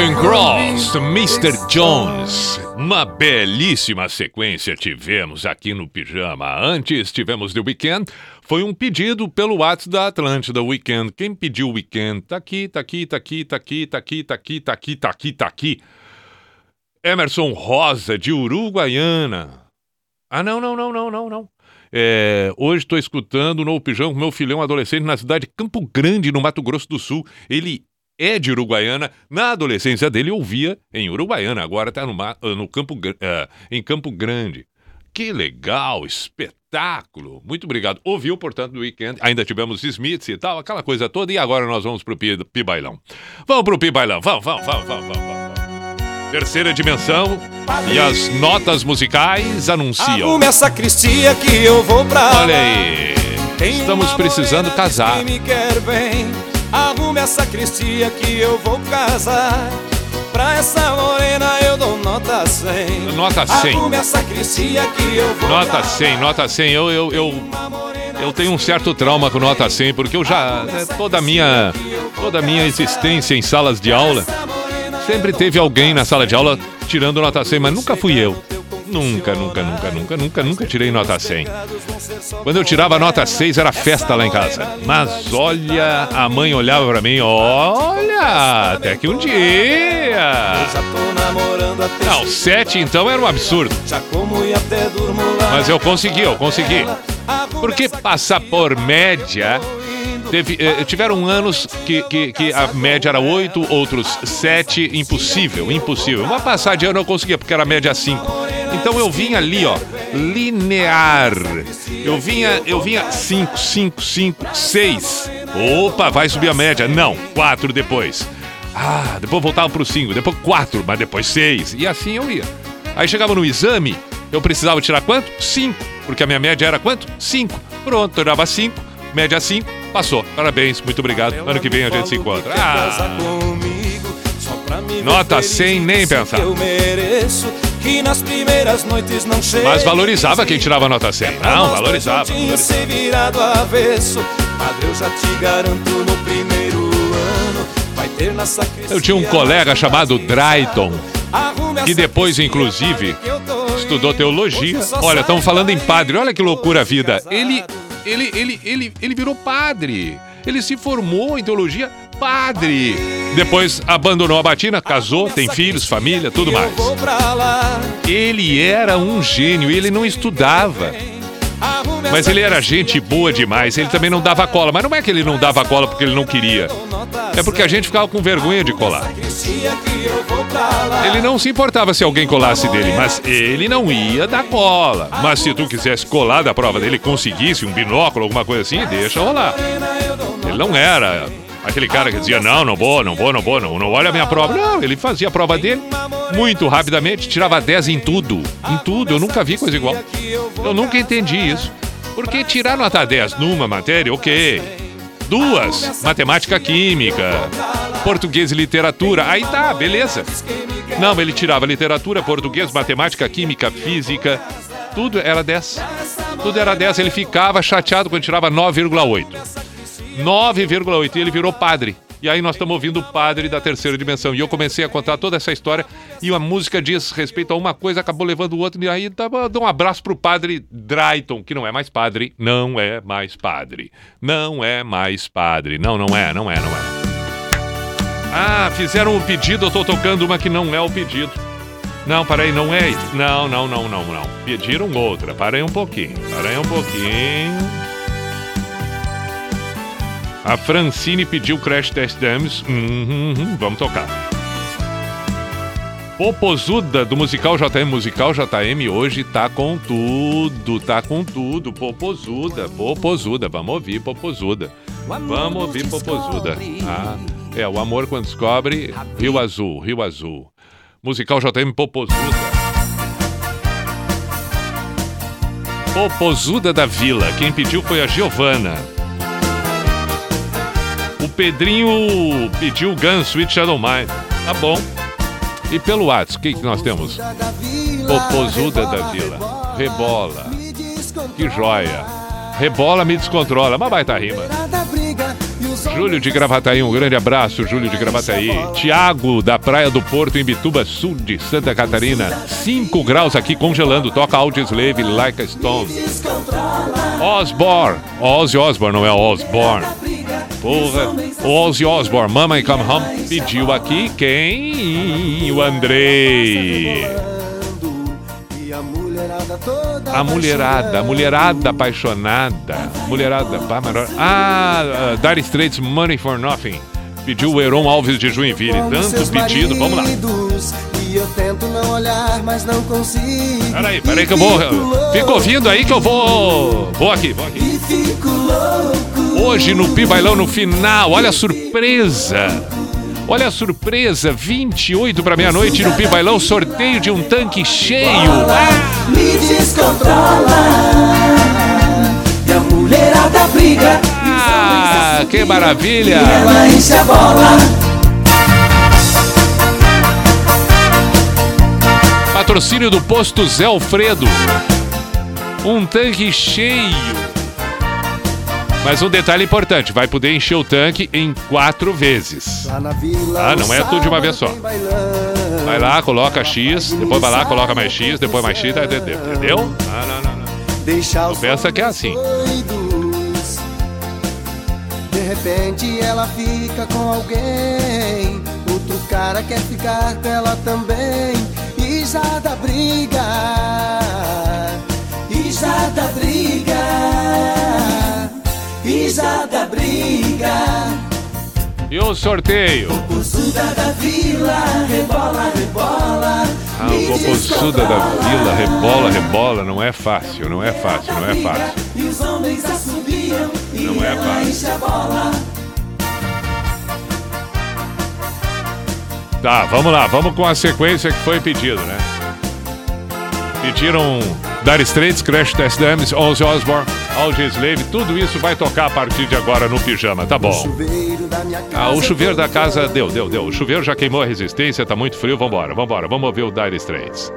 Counting Cross, Mr. Jones. Uma belíssima sequência tivemos aqui no Pijama. Antes tivemos The Weekend. Foi um pedido pelo WhatsApp da Atlântida Weekend. Quem pediu o Weekend? Tá aqui, tá aqui, tá aqui, tá aqui, tá aqui, tá aqui, tá aqui, tá aqui, tá aqui. Emerson Rosa, de Uruguaiana. Ah, não, não, não, não, não, não. É, hoje estou escutando no Pijama com meu filhão adolescente na cidade de Campo Grande, no Mato Grosso do Sul. Ele é de Uruguaiana. Na adolescência dele ouvia em Uruguaiana, agora está no, ma- no campo, eh, em Campo Grande. Que legal, espetáculo. Muito obrigado. Ouviu, portanto, do weekend. Ainda tivemos Smiths e tal, aquela coisa toda. E agora nós vamos pro Pi, Pi Bailão. Vamos pro Pi Bailão. Vamos, vamos, vamos, vamos, vamos, vamos. Terceira dimensão. E as notas musicais anunciam. Arrume essa cristia que eu vou pra Olha aí. Estamos precisando casar. Arrume essa cristia que eu vou casar. Pra essa morena eu dou nota 100. Nota 100. Arrume essa cristia que eu vou Nota 100, nota 100. Eu, eu, eu, eu tenho um certo trauma com nota 100, porque eu já. né, Toda a minha, toda a minha existência em salas de aula, sempre teve alguém na sala de aula tirando nota 100, mas nunca fui eu. Nunca, nunca, nunca, nunca, nunca, nunca tirei nota 100. Quando eu tirava nota 6 era festa lá em casa. Mas olha, a mãe olhava pra mim, olha, até que um dia. Não, 7 então era um absurdo. Mas eu consegui, eu consegui. Porque passar por média. Teve, eh, tiveram anos que, que, que a média era 8, outros 7, impossível, impossível. Uma passar de ano eu conseguia, porque era média 5. Então eu vinha ali, ó, linear. Eu vinha, eu vinha 5, 5, 5, 6. Opa, vai subir a média. Não, 4 depois. Ah, depois voltava pro 5, depois 4, mas depois 6. E assim eu ia. Aí chegava no exame, eu precisava tirar quanto? 5. Porque a minha média era quanto? 5. Pronto, eu dava 5, média 5, passou. Parabéns, muito obrigado. Ano que vem a gente se encontra. Ah, nota 100, nem pensar. Que nas primeiras noites não chegue. Mas valorizava quem tirava nota 100. Não, valorizava. Ser virado avesso. Eu já te garanto no primeiro ano. Vai ter na. Eu tinha um colega chamado Drayton, que depois, inclusive, estudou teologia. Olha, estamos falando em padre. Olha que loucura a vida. Ele, ele, ele, ele, ele virou padre. Ele se formou em teologia padre. Depois abandonou a batina, casou, tem filhos, família, tudo mais. Ele era um gênio, ele não estudava. Mas ele era gente boa demais, ele também não dava cola. Mas não é que ele não dava cola porque ele não queria. É porque a gente ficava com vergonha de colar. Ele não se importava se alguém colasse dele, mas ele não ia dar cola. Mas se tu quisesse colar da prova dele, conseguisse um binóculo, alguma coisa assim, deixa rolar. Ele não era aquele cara que dizia, não, não vou, não vou, não vou, não, não olha a minha prova. Não, ele fazia a prova dele muito rapidamente, tirava 10 em tudo. Em tudo, eu nunca vi coisa igual. Eu nunca entendi isso. Porque tirar nota 10 numa matéria, ok. Duas, matemática química, português e literatura. Aí tá, beleza. Não, ele tirava literatura, português, matemática, química, física. Tudo era 10. Tudo era 10. Ele ficava chateado quando tirava 9,8. 9,8. E ele virou padre. E aí nós estamos ouvindo o padre da terceira dimensão. E eu comecei a contar toda essa história. E a música diz respeito a uma coisa, acabou levando o outro. E aí dou um abraço pro padre Drayton, que não é mais padre. Não é mais padre. Não é mais padre. Não, não é, não é, não é. Ah, fizeram um pedido, eu tô tocando uma que não é o pedido. Não, parei, não é isso. Não, não, não, não, não. Pediram outra. Parei um pouquinho. Parei um pouquinho. A Francine pediu Crash Test Dummies. Uhum, uhum, vamos tocar. Popozuda do musical JM. Musical JM hoje tá com tudo, tá com tudo. Popozuda, Popozuda. Vamos ouvir Popozuda. Vamos ouvir Popozuda. Ah, é, o amor quando descobre Rio Azul, Rio Azul. Musical JM Popozuda. Popozuda da Vila. Quem pediu foi a Giovana. O Pedrinho pediu Gun Sweet Shadow Mine. Tá bom. E pelo WhatsApp, o que, que nós temos? Popozuda da Vila. Rebola. Que joia. Rebola me descontrola. Uma baita rima. Briga e Júlio de Gravataí, um grande abraço, Júlio de Gravataí. Tiago, da Praia do Porto, em Bituba, sul de Santa Catarina. 5 graus aqui, congelando. Toca Audioslave, Like a Stone. Osborne. Ozzy Osbourne, não é Osborne. Porra. O Ozzy Osbourne, Mama I Come Home, pediu aqui quem? O Andrei. A mulherada, a mulherada apaixonada. Mulherada, pá. Ah, uh, Dire Straits, Money for Nothing. Pediu o Heron Alves de Joinville. Tanto pedido, vamos lá. E eu tento não olhar, mas não consigo. Peraí, peraí que eu vou. Fica ouvindo aí que eu vou. Vou aqui, vou aqui. Fico louco. Hoje no Pi Bailão, no final, olha a surpresa. Olha a surpresa, 28 para meia-noite no Pi Bailão, sorteio de um tanque cheio. Ah! Me descontrola. E a mulherada briga. Ah, que maravilha! E ela enche a bola. Patrocínio do posto Zé Alfredo. Um tanque cheio. Mas um detalhe importante, vai poder encher o tanque em quatro vezes. Ah, não é tudo de uma vez só. Vai lá, coloca X, depois vai lá, coloca mais X, depois mais X, entendeu? Ah, não, não, não. Pensa que é assim. De repente ela fica com alguém. Outro cara quer ficar com ela também. E já dá briga. E já dá briga. E dá briga. E o sorteio? Poçuda da vila, rebola, rebola. Ah, o Popozuda da Vila, rebola, rebola, não é fácil, não é fácil, não é fácil. E os homens assobiam e Não é fácil. enche a bola. Tá, vamos lá, vamos com a sequência que foi pedido, né? Pediram Dire Straits, Crash Test Dummies, Ozzy Osbourne, Audio Slave, tudo isso vai tocar a partir de agora no pijama, tá bom. Ah, o chuveiro da casa deu, deu, deu. O chuveiro já queimou a resistência, tá muito frio, vambora, vambora, vamos ouvir o Dire Straits.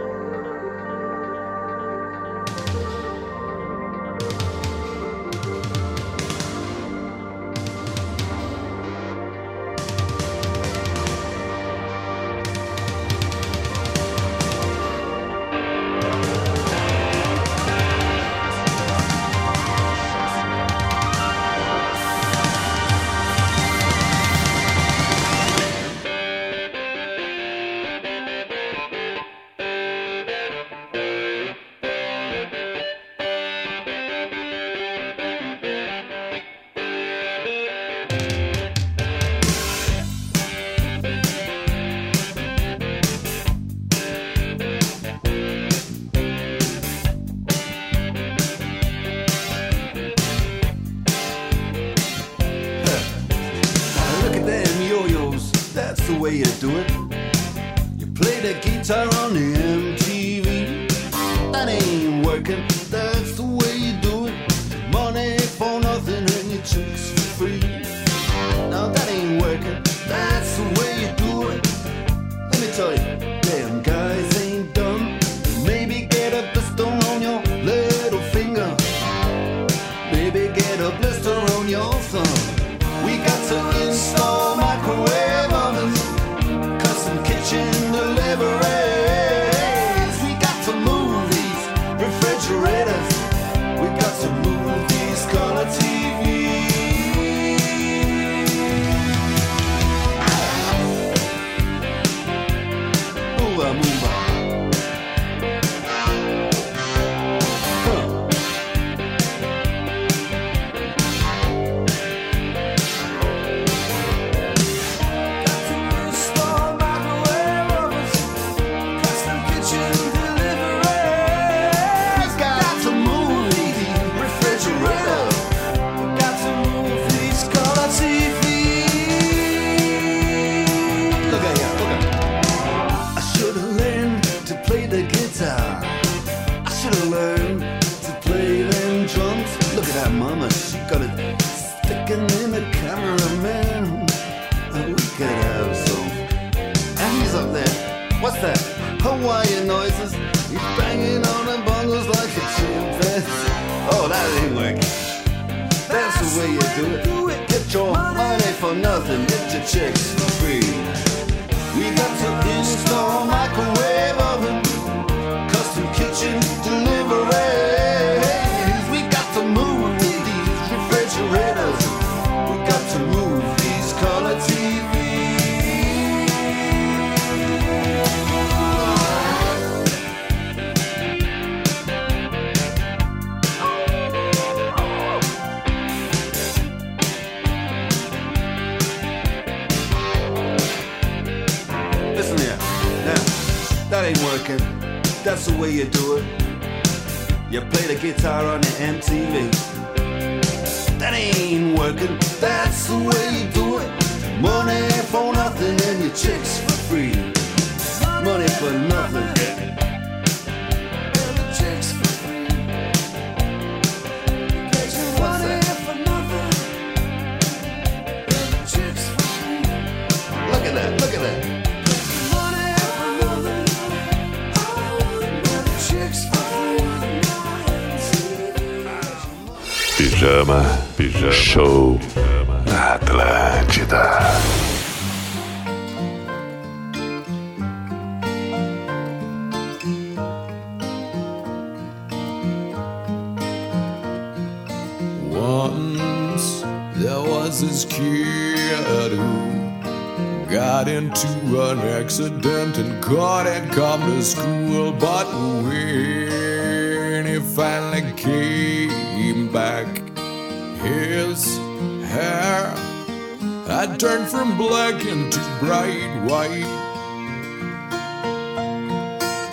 turned from black into bright white.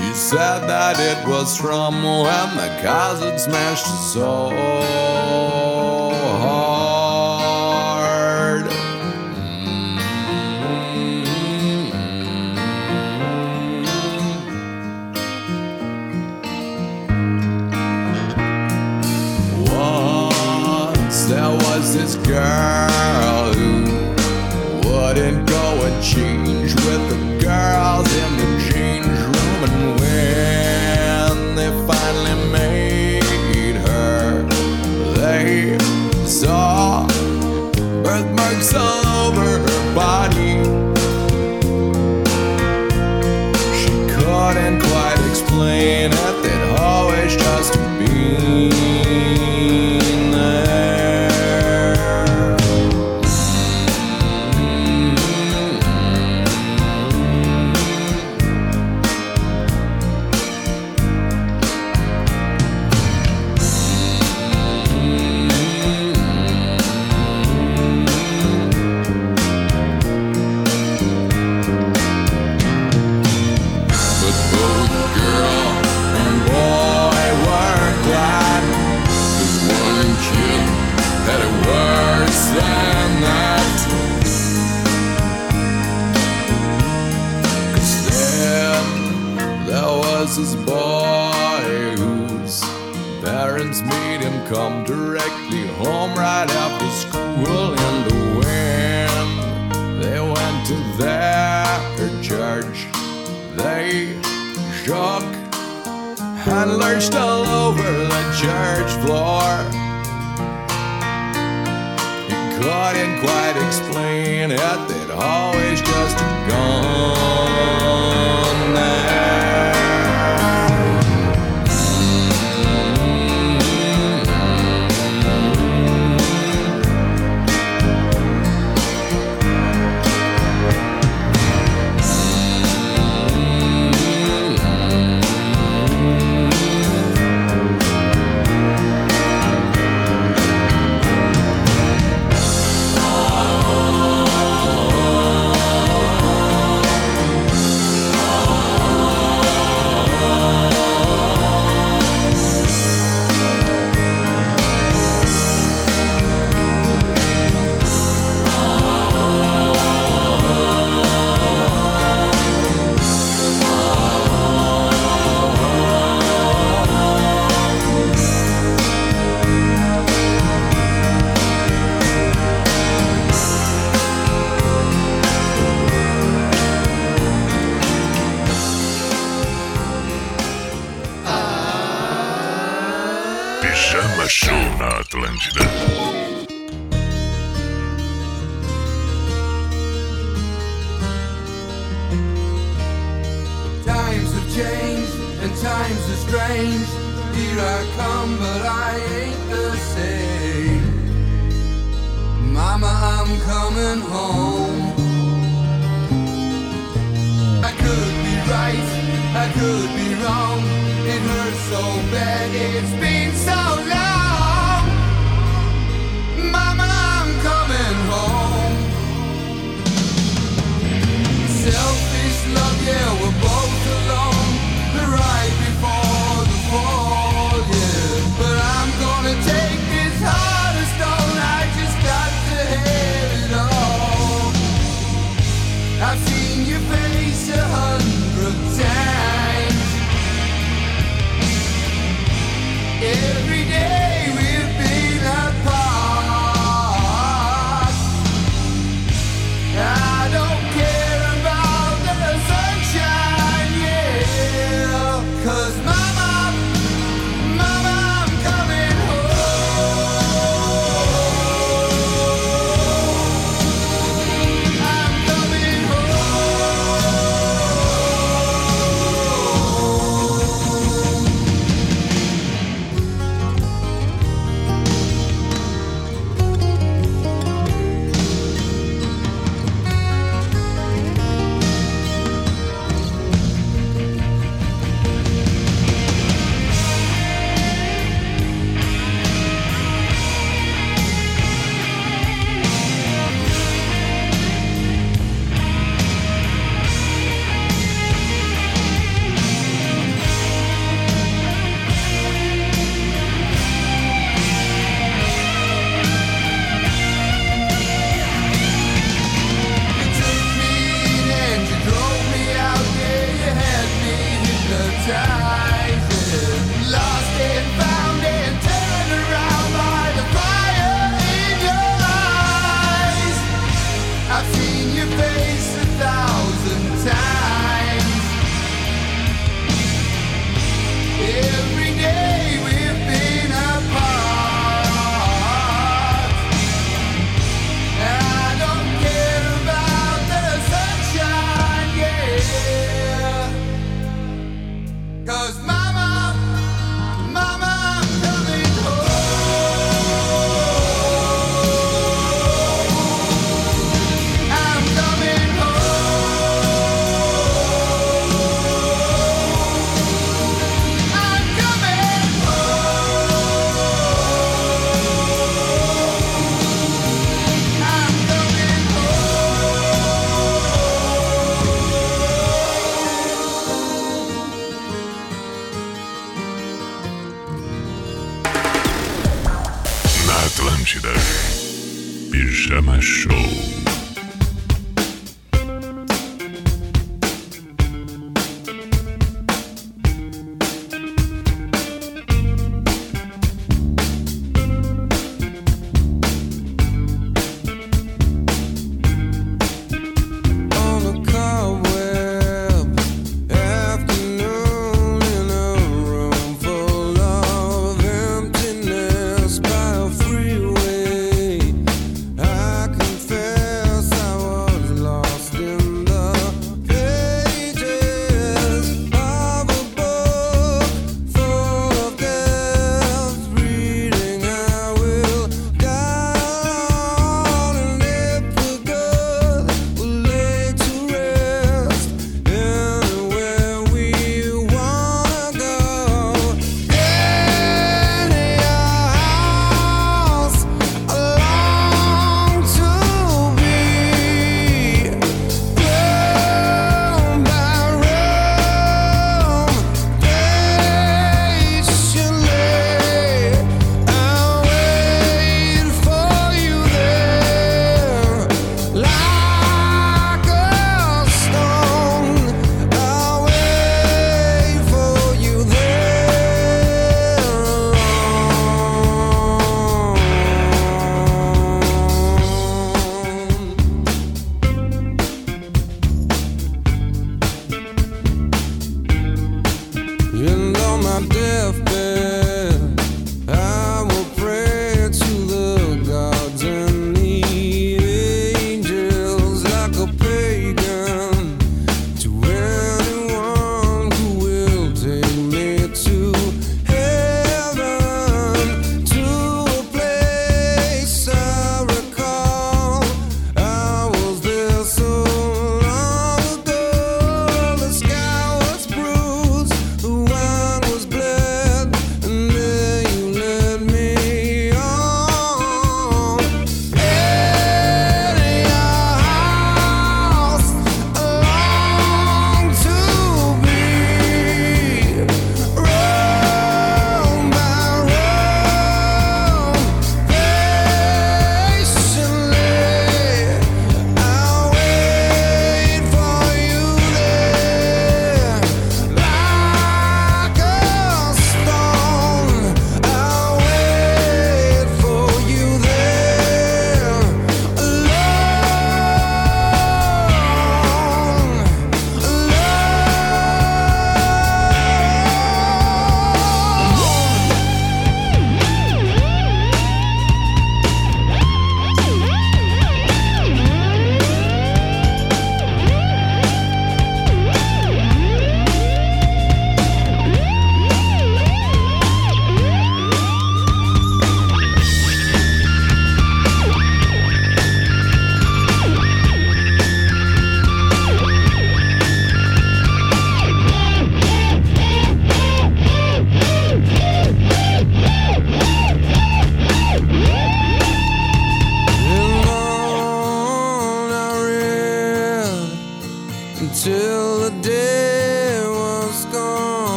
You said that it was from when the cars smashed us so hard. Mm-hmm. Once there was this girl.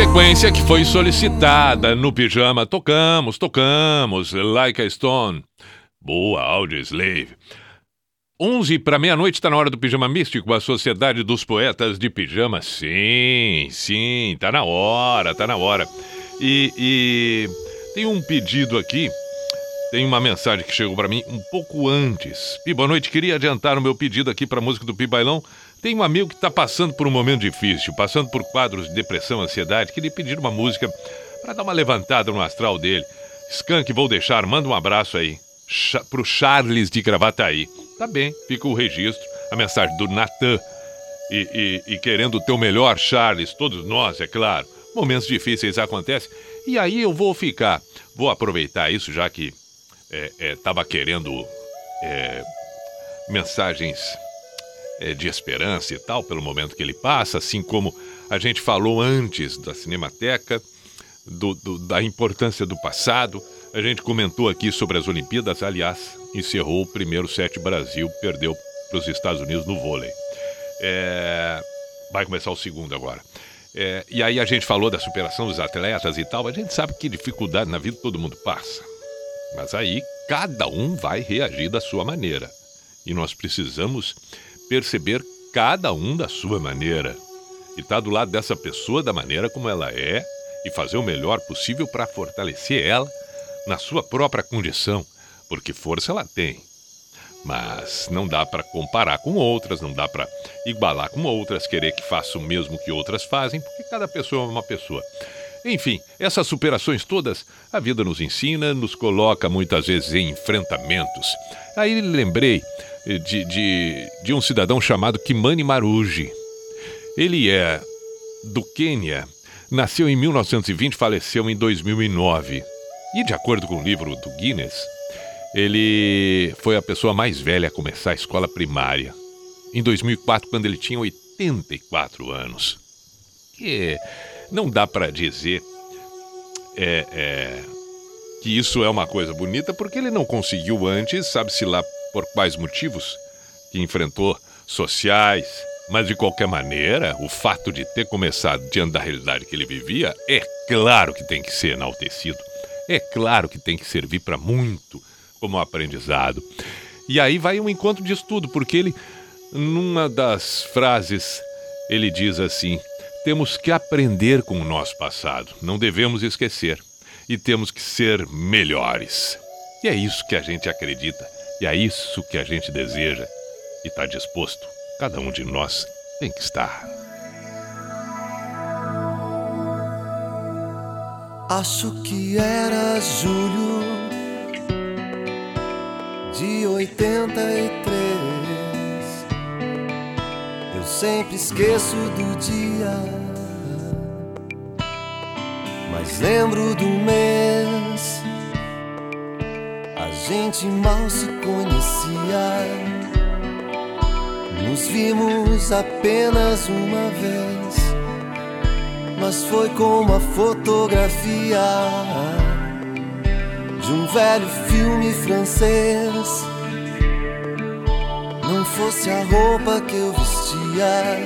Sequência que foi solicitada no pijama, tocamos, tocamos, Like a Stone. Boa, Audio Slave. 11 para meia-noite está na hora do Pijama Místico, a Sociedade dos Poetas de Pijama. Sim, sim, tá na hora, tá na hora. E, e tem um pedido aqui, tem uma mensagem que chegou para mim um pouco antes. Pi, boa noite, queria adiantar o meu pedido aqui para música do Pi Bailão. Tem um amigo que está passando por um momento difícil, passando por quadros de depressão, ansiedade, queria pedir uma música para dar uma levantada no astral dele. Skank, vou deixar, manda um abraço aí. Cha pro Charles de Gravataí. Tá bem, fica o registro, a mensagem do Natan. E, e- e querendo o teu melhor, Charles, todos nós, é claro. Momentos difíceis acontecem. E aí eu vou ficar, vou aproveitar isso, já que estava querendo é, mensagens é, de esperança e tal, pelo momento que ele passa, assim como a gente falou antes da Cinemateca, do- do- da importância do passado. A gente comentou aqui sobre as Olimpíadas, aliás, encerrou o primeiro set Brasil, perdeu para os Estados Unidos no vôlei. É, vai começar o segundo agora. É, e aí a gente falou da superação dos atletas e tal. A gente sabe que dificuldade na vida todo mundo passa. Mas aí cada um vai reagir da sua maneira. E nós precisamos perceber cada um da sua maneira. E estar do lado dessa pessoa da maneira como ela é e fazer o melhor possível para fortalecer ela na sua própria condição. Porque força ela tem. Mas não dá para comparar com outras, não dá para igualar com outras, querer que faça o mesmo que outras fazem, porque cada pessoa é uma pessoa. Enfim, essas superações todas, a vida nos ensina, nos coloca muitas vezes em enfrentamentos. Aí lembrei eh, de, de, de um cidadão chamado Kimani Maruji. Ele é do Quênia, nasceu em 1920 faleceu em 2009. E de acordo com o livro do Guinness, ele foi a pessoa mais velha a começar a escola primária. Em 2004, quando ele tinha 84 anos. Que não dá para dizer é, é, que isso é uma coisa bonita, porque ele não conseguiu antes, sabe-se lá por quais motivos, que enfrentou sociais. Mas de qualquer maneira, o fato de ter começado diante da realidade que ele vivia, é claro que tem que ser enaltecido. É claro que tem que servir para muito como aprendizado. E aí vai um encontro de estudo, porque ele, numa das frases, ele diz assim: temos que aprender com o nosso passado, não devemos esquecer, e temos que ser melhores. E é isso que a gente acredita, e é isso que a gente deseja, e está disposto. Cada um de nós tem que estar. Acho que era julho de 83. Eu sempre esqueço do dia, mas lembro do mês. A gente mal se conhecia. Nos vimos apenas uma vez mas foi como uma fotografia de um velho filme francês. Não fosse a roupa que eu vestia,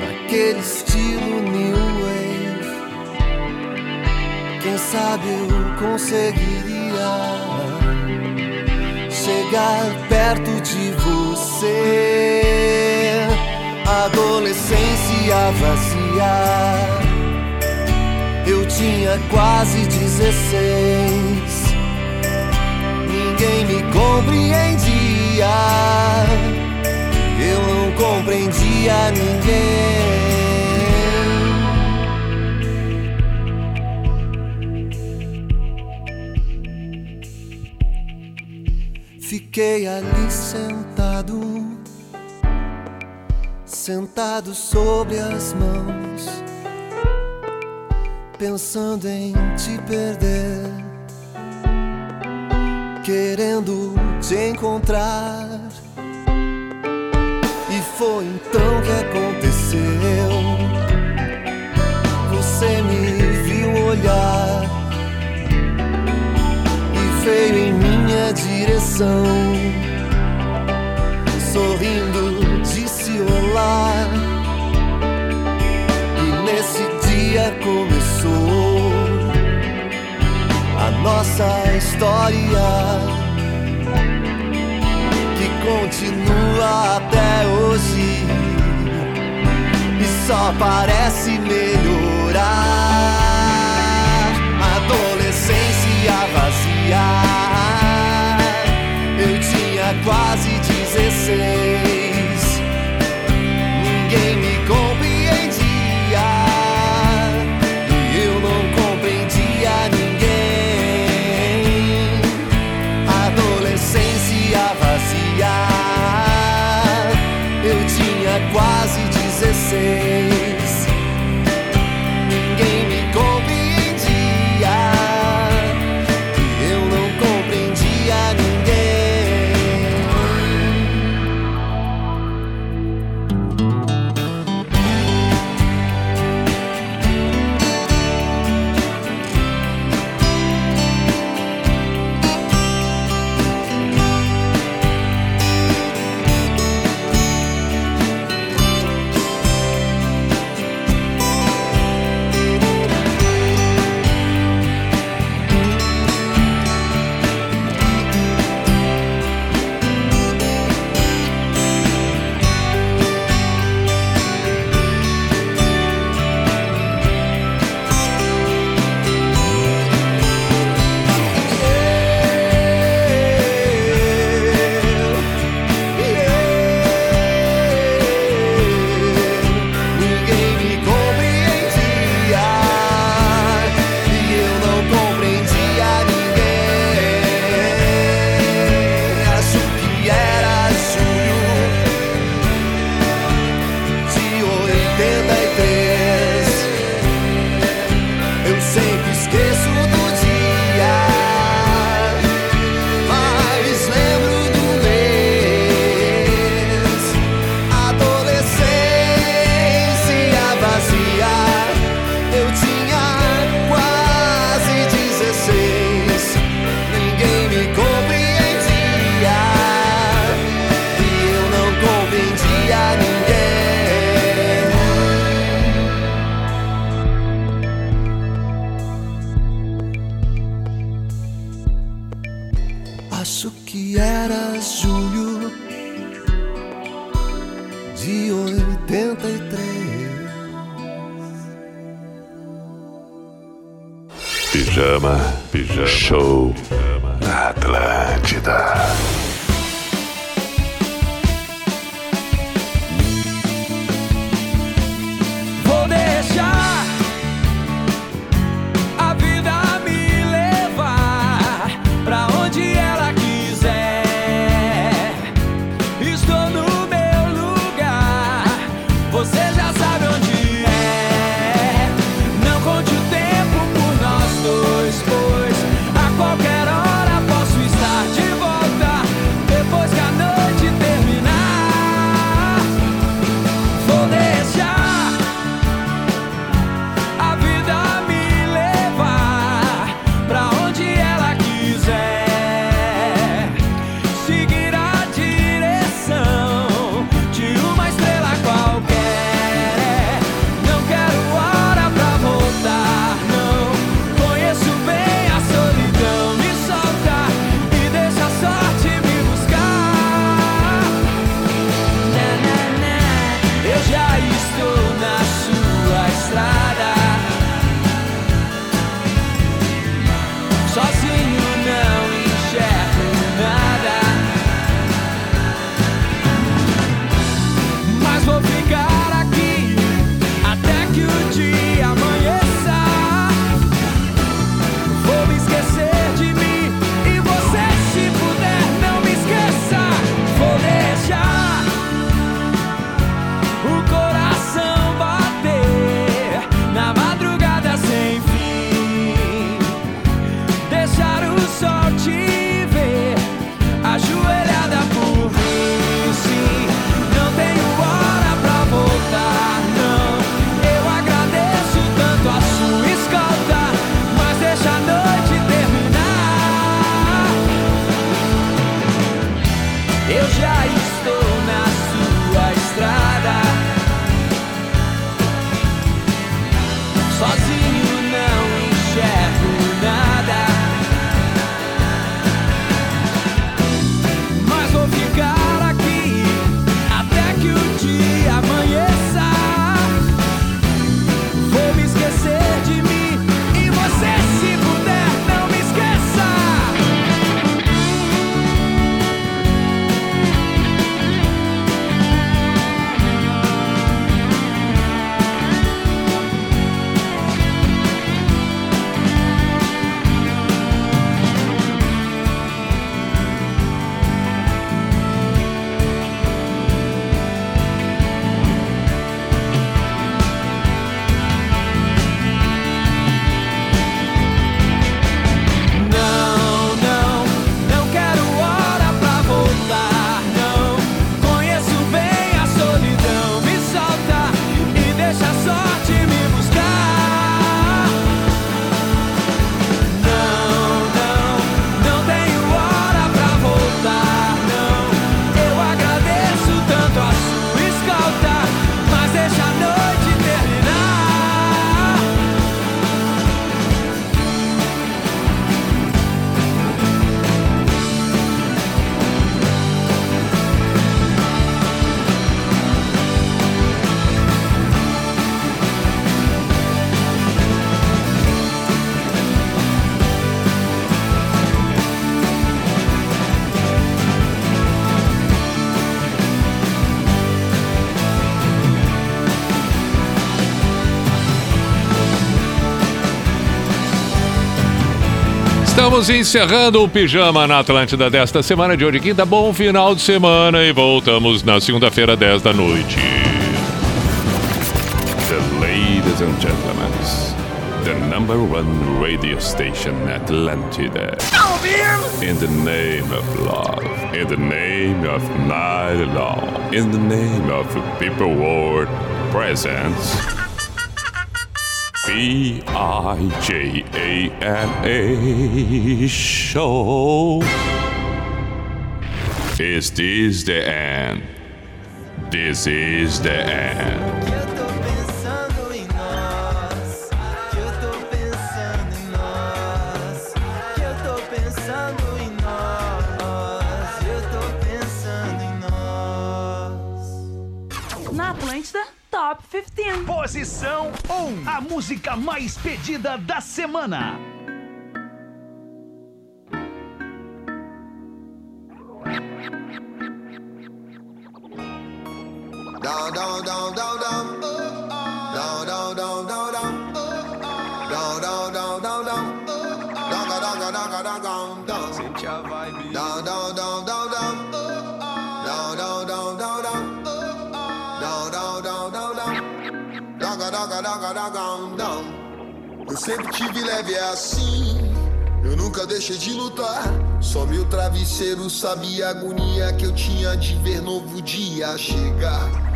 naquele estilo wave. Quem sabe eu conseguiria chegar perto de você. Adolescência vazia. Eu tinha quase 16. Ninguém me compreendia. Eu não compreendia ninguém. Fiquei ali sentado sentado sobre as mãos, pensando em te perder, querendo te encontrar. E foi então que aconteceu. Você me viu olhar e veio em direção. Sorrindo, disse olá. E nesse dia começou a nossa história. Que continua até hoje e só parece melhorar adolescência vazia. Eu tinha quase 16. Ninguém me compreendia. E eu não compreendia ninguém. Adolescência vazia. Eu tinha quase 16. Estamos encerrando o Pijama na Atlântida desta semana de hoje, quinta. Bom final de semana e voltamos na segunda-feira, 10 da noite. The ladies and gentlemen, the number one radio station Atlantida. In the name of love, in the name of night long, in the name of people world presents. B I J A M A show. Is this the end? This is the end. Pensando em nós, que eu tô pensando em nós, que eu tô pensando em nós, eu tô pensando em nós. Na Atlântida, Top 15. Posição 1. A música mais pedida da semana. Down, down, down, down, down. Down, down, down, down, down. Down, down, down, down, down. Down, down, down, down, down, down, down. Sente a vibe. Down, down, down, down, down. Eu sempre tive leve é assim. Eu nunca deixei de lutar. Só meu travesseiro sabia a agonia que eu tinha de ver novo dia chegar.